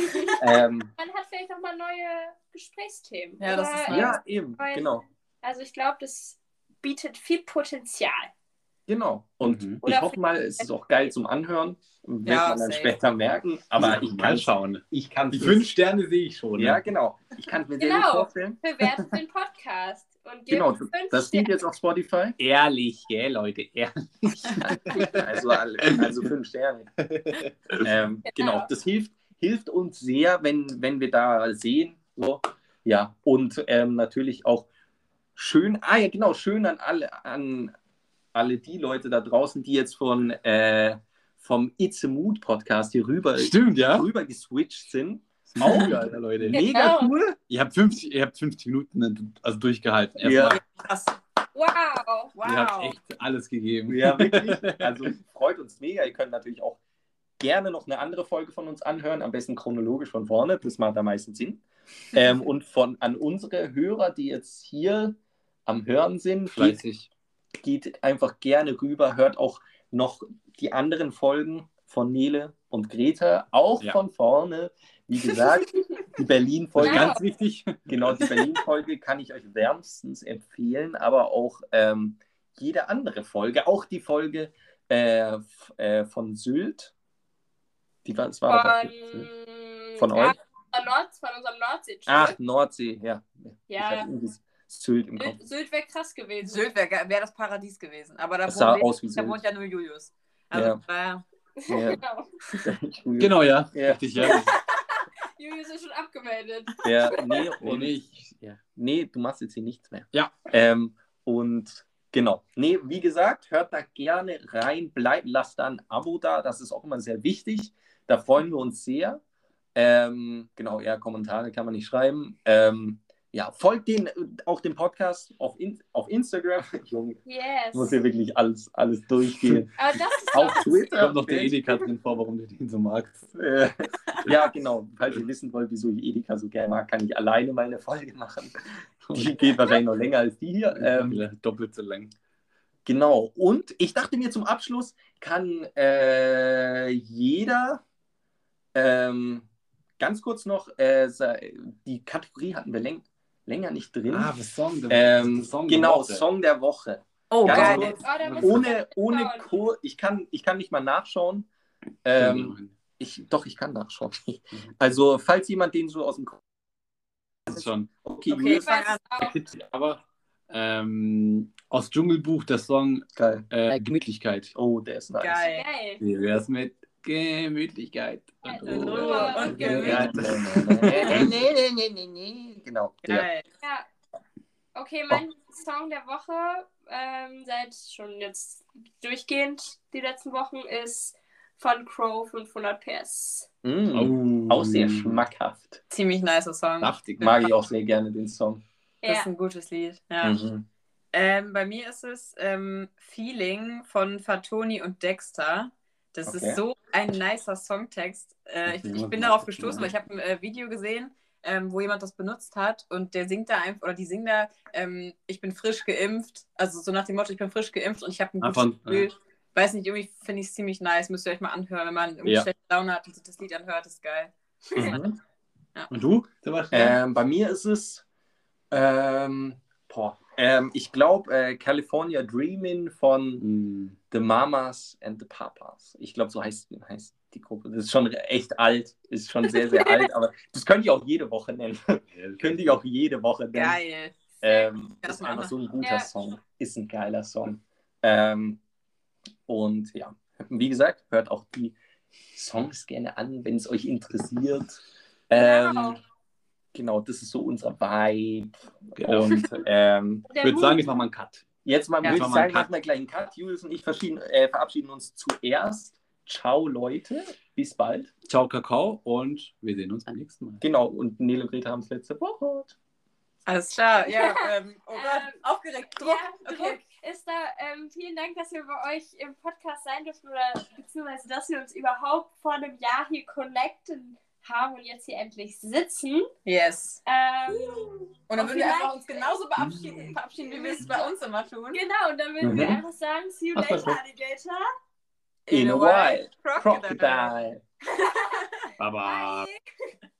ähm, Man hat vielleicht nochmal neue Gesprächsthemen. Ja, das ist ja, eben, Weil- genau. Also ich glaube, das bietet viel Potenzial. Genau. Und Mhm. Ich hoffe mal, es ist auch geil zum Anhören. Wird Ja, man dann safe. später merken. Aber ich kann schauen. Ich kann Die fünf Sterne sehe ich schon. Ja, ne? genau. Ich kann es mir sehr Genau. gut vorstellen. Bewertet den Podcast und Genau. Das geht Sterne. jetzt auf Spotify. Ehrlich, gell, Leute, ehrlich. [laughs] Also, also fünf Sterne. [laughs] Ähm, genau, das hilft, hilft uns sehr, wenn, wenn wir da sehen. So. Ja, und ähm, natürlich auch schön, ah ja, genau, schön an alle, an alle die Leute da draußen, die jetzt von, äh, vom It's a Mood Podcast hier rüber, Stimmt, ja. rüber geswitcht sind. Auch geil, [laughs] Leute. Mega Genau. cool. Ihr habt 50, ihr habt 50 Minuten also durchgehalten. Ja. Krass. Wow. Wow. Ihr habt echt alles gegeben. Ja, wirklich. [laughs] Also freut uns mega. Ihr könnt natürlich auch gerne noch eine andere Folge von uns anhören, am besten chronologisch von vorne, das macht am meisten Sinn. Ähm, und von an unsere Hörer, die jetzt hier am Hören sind, geht, Fleißig. geht einfach gerne rüber, hört auch noch die anderen Folgen von Nele und Greta, auch Ja. von vorne. Wie gesagt, die Berlin-Folge, Genau. Ganz wichtig. genau, die Berlin-Folge kann ich euch wärmstens empfehlen, aber auch ähm, jede andere Folge, auch die Folge äh, äh, von Sylt. Die war, das war auch Von, Von ja, euch? Von, Nord, von unserem Nordsee. Ach, Nordsee, ja. Ja. Sylt im Kopf. Sylt, Sylt wäre krass gewesen. Sylt wäre wär das Paradies gewesen. Aber da, Das sah wohnt, aus wie da wohnt ja nur Julius. Also, Ja. ja. Ja. [laughs] Genau. [laughs] Genau, ja. Ja. Richtig, ja. Julius ist schon abgemeldet. Ja, [laughs] nee, und, nee, ich, ja. nee, du machst jetzt hier nichts mehr. Ja. Ähm, und genau. Nee, wie gesagt, hört da gerne rein, bleibt, lasst da ein Abo da. Das ist auch immer sehr wichtig. Da freuen wir uns sehr. Ähm, genau, ja, Kommentare kann man nicht schreiben. Ähm, ja, folgt den, äh, auch dem Podcast auf, in, auf Instagram. [laughs] Junge, Yes. muss hier wirklich alles, alles durchgehen. [laughs] Aber das ist auf Twitter. Kommt noch der Edeka drin vor, warum du den so magst. [laughs] Äh, ja, genau. Falls ihr wissen wollt, wieso ich Edeka so gerne mag, kann ich alleine meine Folge machen. Die geht wahrscheinlich noch länger als die hier. Ähm, doppelt so lang. genau. Und ich dachte mir zum Abschluss, kann äh, jeder ähm, ganz kurz noch, äh, die Kategorie hatten wir länger nicht drin. Ah, was Song? der- ähm, Song der genau, Woche. Song der Woche. Oh, Ganz geil. Oh, Ohne, ohne. Kur ich kann, ich kann nicht mal nachschauen. Ähm, ich, doch, ich kann nachschauen. [laughs] Also, falls jemand den so aus dem Kopf. das ist schon. Okay, Okay, Ich weiß fang es auch. Aber ähm, aus Dschungelbuch der Song geil. äh, Gemütlichkeit. Oh, der ist nice. Geil. Geil. Wie wär's mit Gemütlichkeit? Und Ruhe Ruhe. und Und Gemütlichkeit. [laughs] Nee, nee, nee, nee, nee. Genau. Geil. Ja. Okay, mein Song der Woche, ähm, seit schon jetzt durchgehend die letzten Wochen, ist von Crow 500 PS. Mm, Oh. Auch sehr schmackhaft. Ziemlich nicer Song. Saftig. Mag ich auch sehr gerne den Song. Das Ja. ist ein gutes Lied. Ja. Mhm. Ähm, bei mir ist es ähm, Feeling von Fatoni und Dexter. Das Okay. ist so ein nicer Songtext. Äh, ich, ich bin darauf gestoßen, weil ich habe ein äh, Video gesehen, ähm, wo jemand das benutzt hat und der singt da einfach, oder die singt da, ähm, ich bin frisch geimpft. Also so nach dem Motto, ich bin frisch geimpft und ich habe ein gutes von- Gefühl. Weiß nicht, irgendwie finde ich es ziemlich nice. Müsst ihr euch mal anhören, wenn man irgendwie Ja. schlechte Laune hat und sich das Lied anhört, ist geil. Mhm. [laughs] Und du, Sebastian? Ähm, bei mir ist es, ähm, boah, ähm, ich glaube, äh, California Dreamin' von Mm. The Mamas and the Papas. Ich glaube, so heißt, heißt die Gruppe. Das ist schon echt alt, ist schon sehr, sehr [laughs] alt, aber das könnte ich auch jede Woche nennen. [laughs] könnte ich auch jede Woche nennen. Geil. Ähm, ist einfach so ein guter Ja. Song. Ist ein geiler Song. Ähm, und ja, wie gesagt, hört auch die Songs gerne an, wenn es euch interessiert. Ähm, Genau. das ist so unser Vibe. Genau. Und [laughs] ähm, Ich würde sagen, jetzt machen wir einen Cut. jetzt mal, Ja, würde ich machen wir einen sagen, Cut. machen wir gleich einen Cut. Julius und ich äh, verabschieden uns zuerst. Ciao, Leute. Bis bald. Ciao, Kakao und wir sehen uns beim nächsten Mal. Genau, und Nele und Greta haben es letzte Woche. Alles klar, ja. Ähm, oh Gott, Ähm, aufgeregt. Druck. Ja, okay. Druck ist da. Ähm, vielen Dank, dass wir bei euch im Podcast sein durften oder beziehungsweise, dass wir uns überhaupt vor einem Jahr hier connecten haben und jetzt hier endlich sitzen. Yes. Ähm, Und dann Und würden wir einfach uns genauso verabschieden, verabschieden wie wir es bei uns immer tun. genau, und dann würden wir Mhm. einfach sagen, see you later, Alligator. In a while. Crocodile. Crocodile. [laughs] Baba. Bye.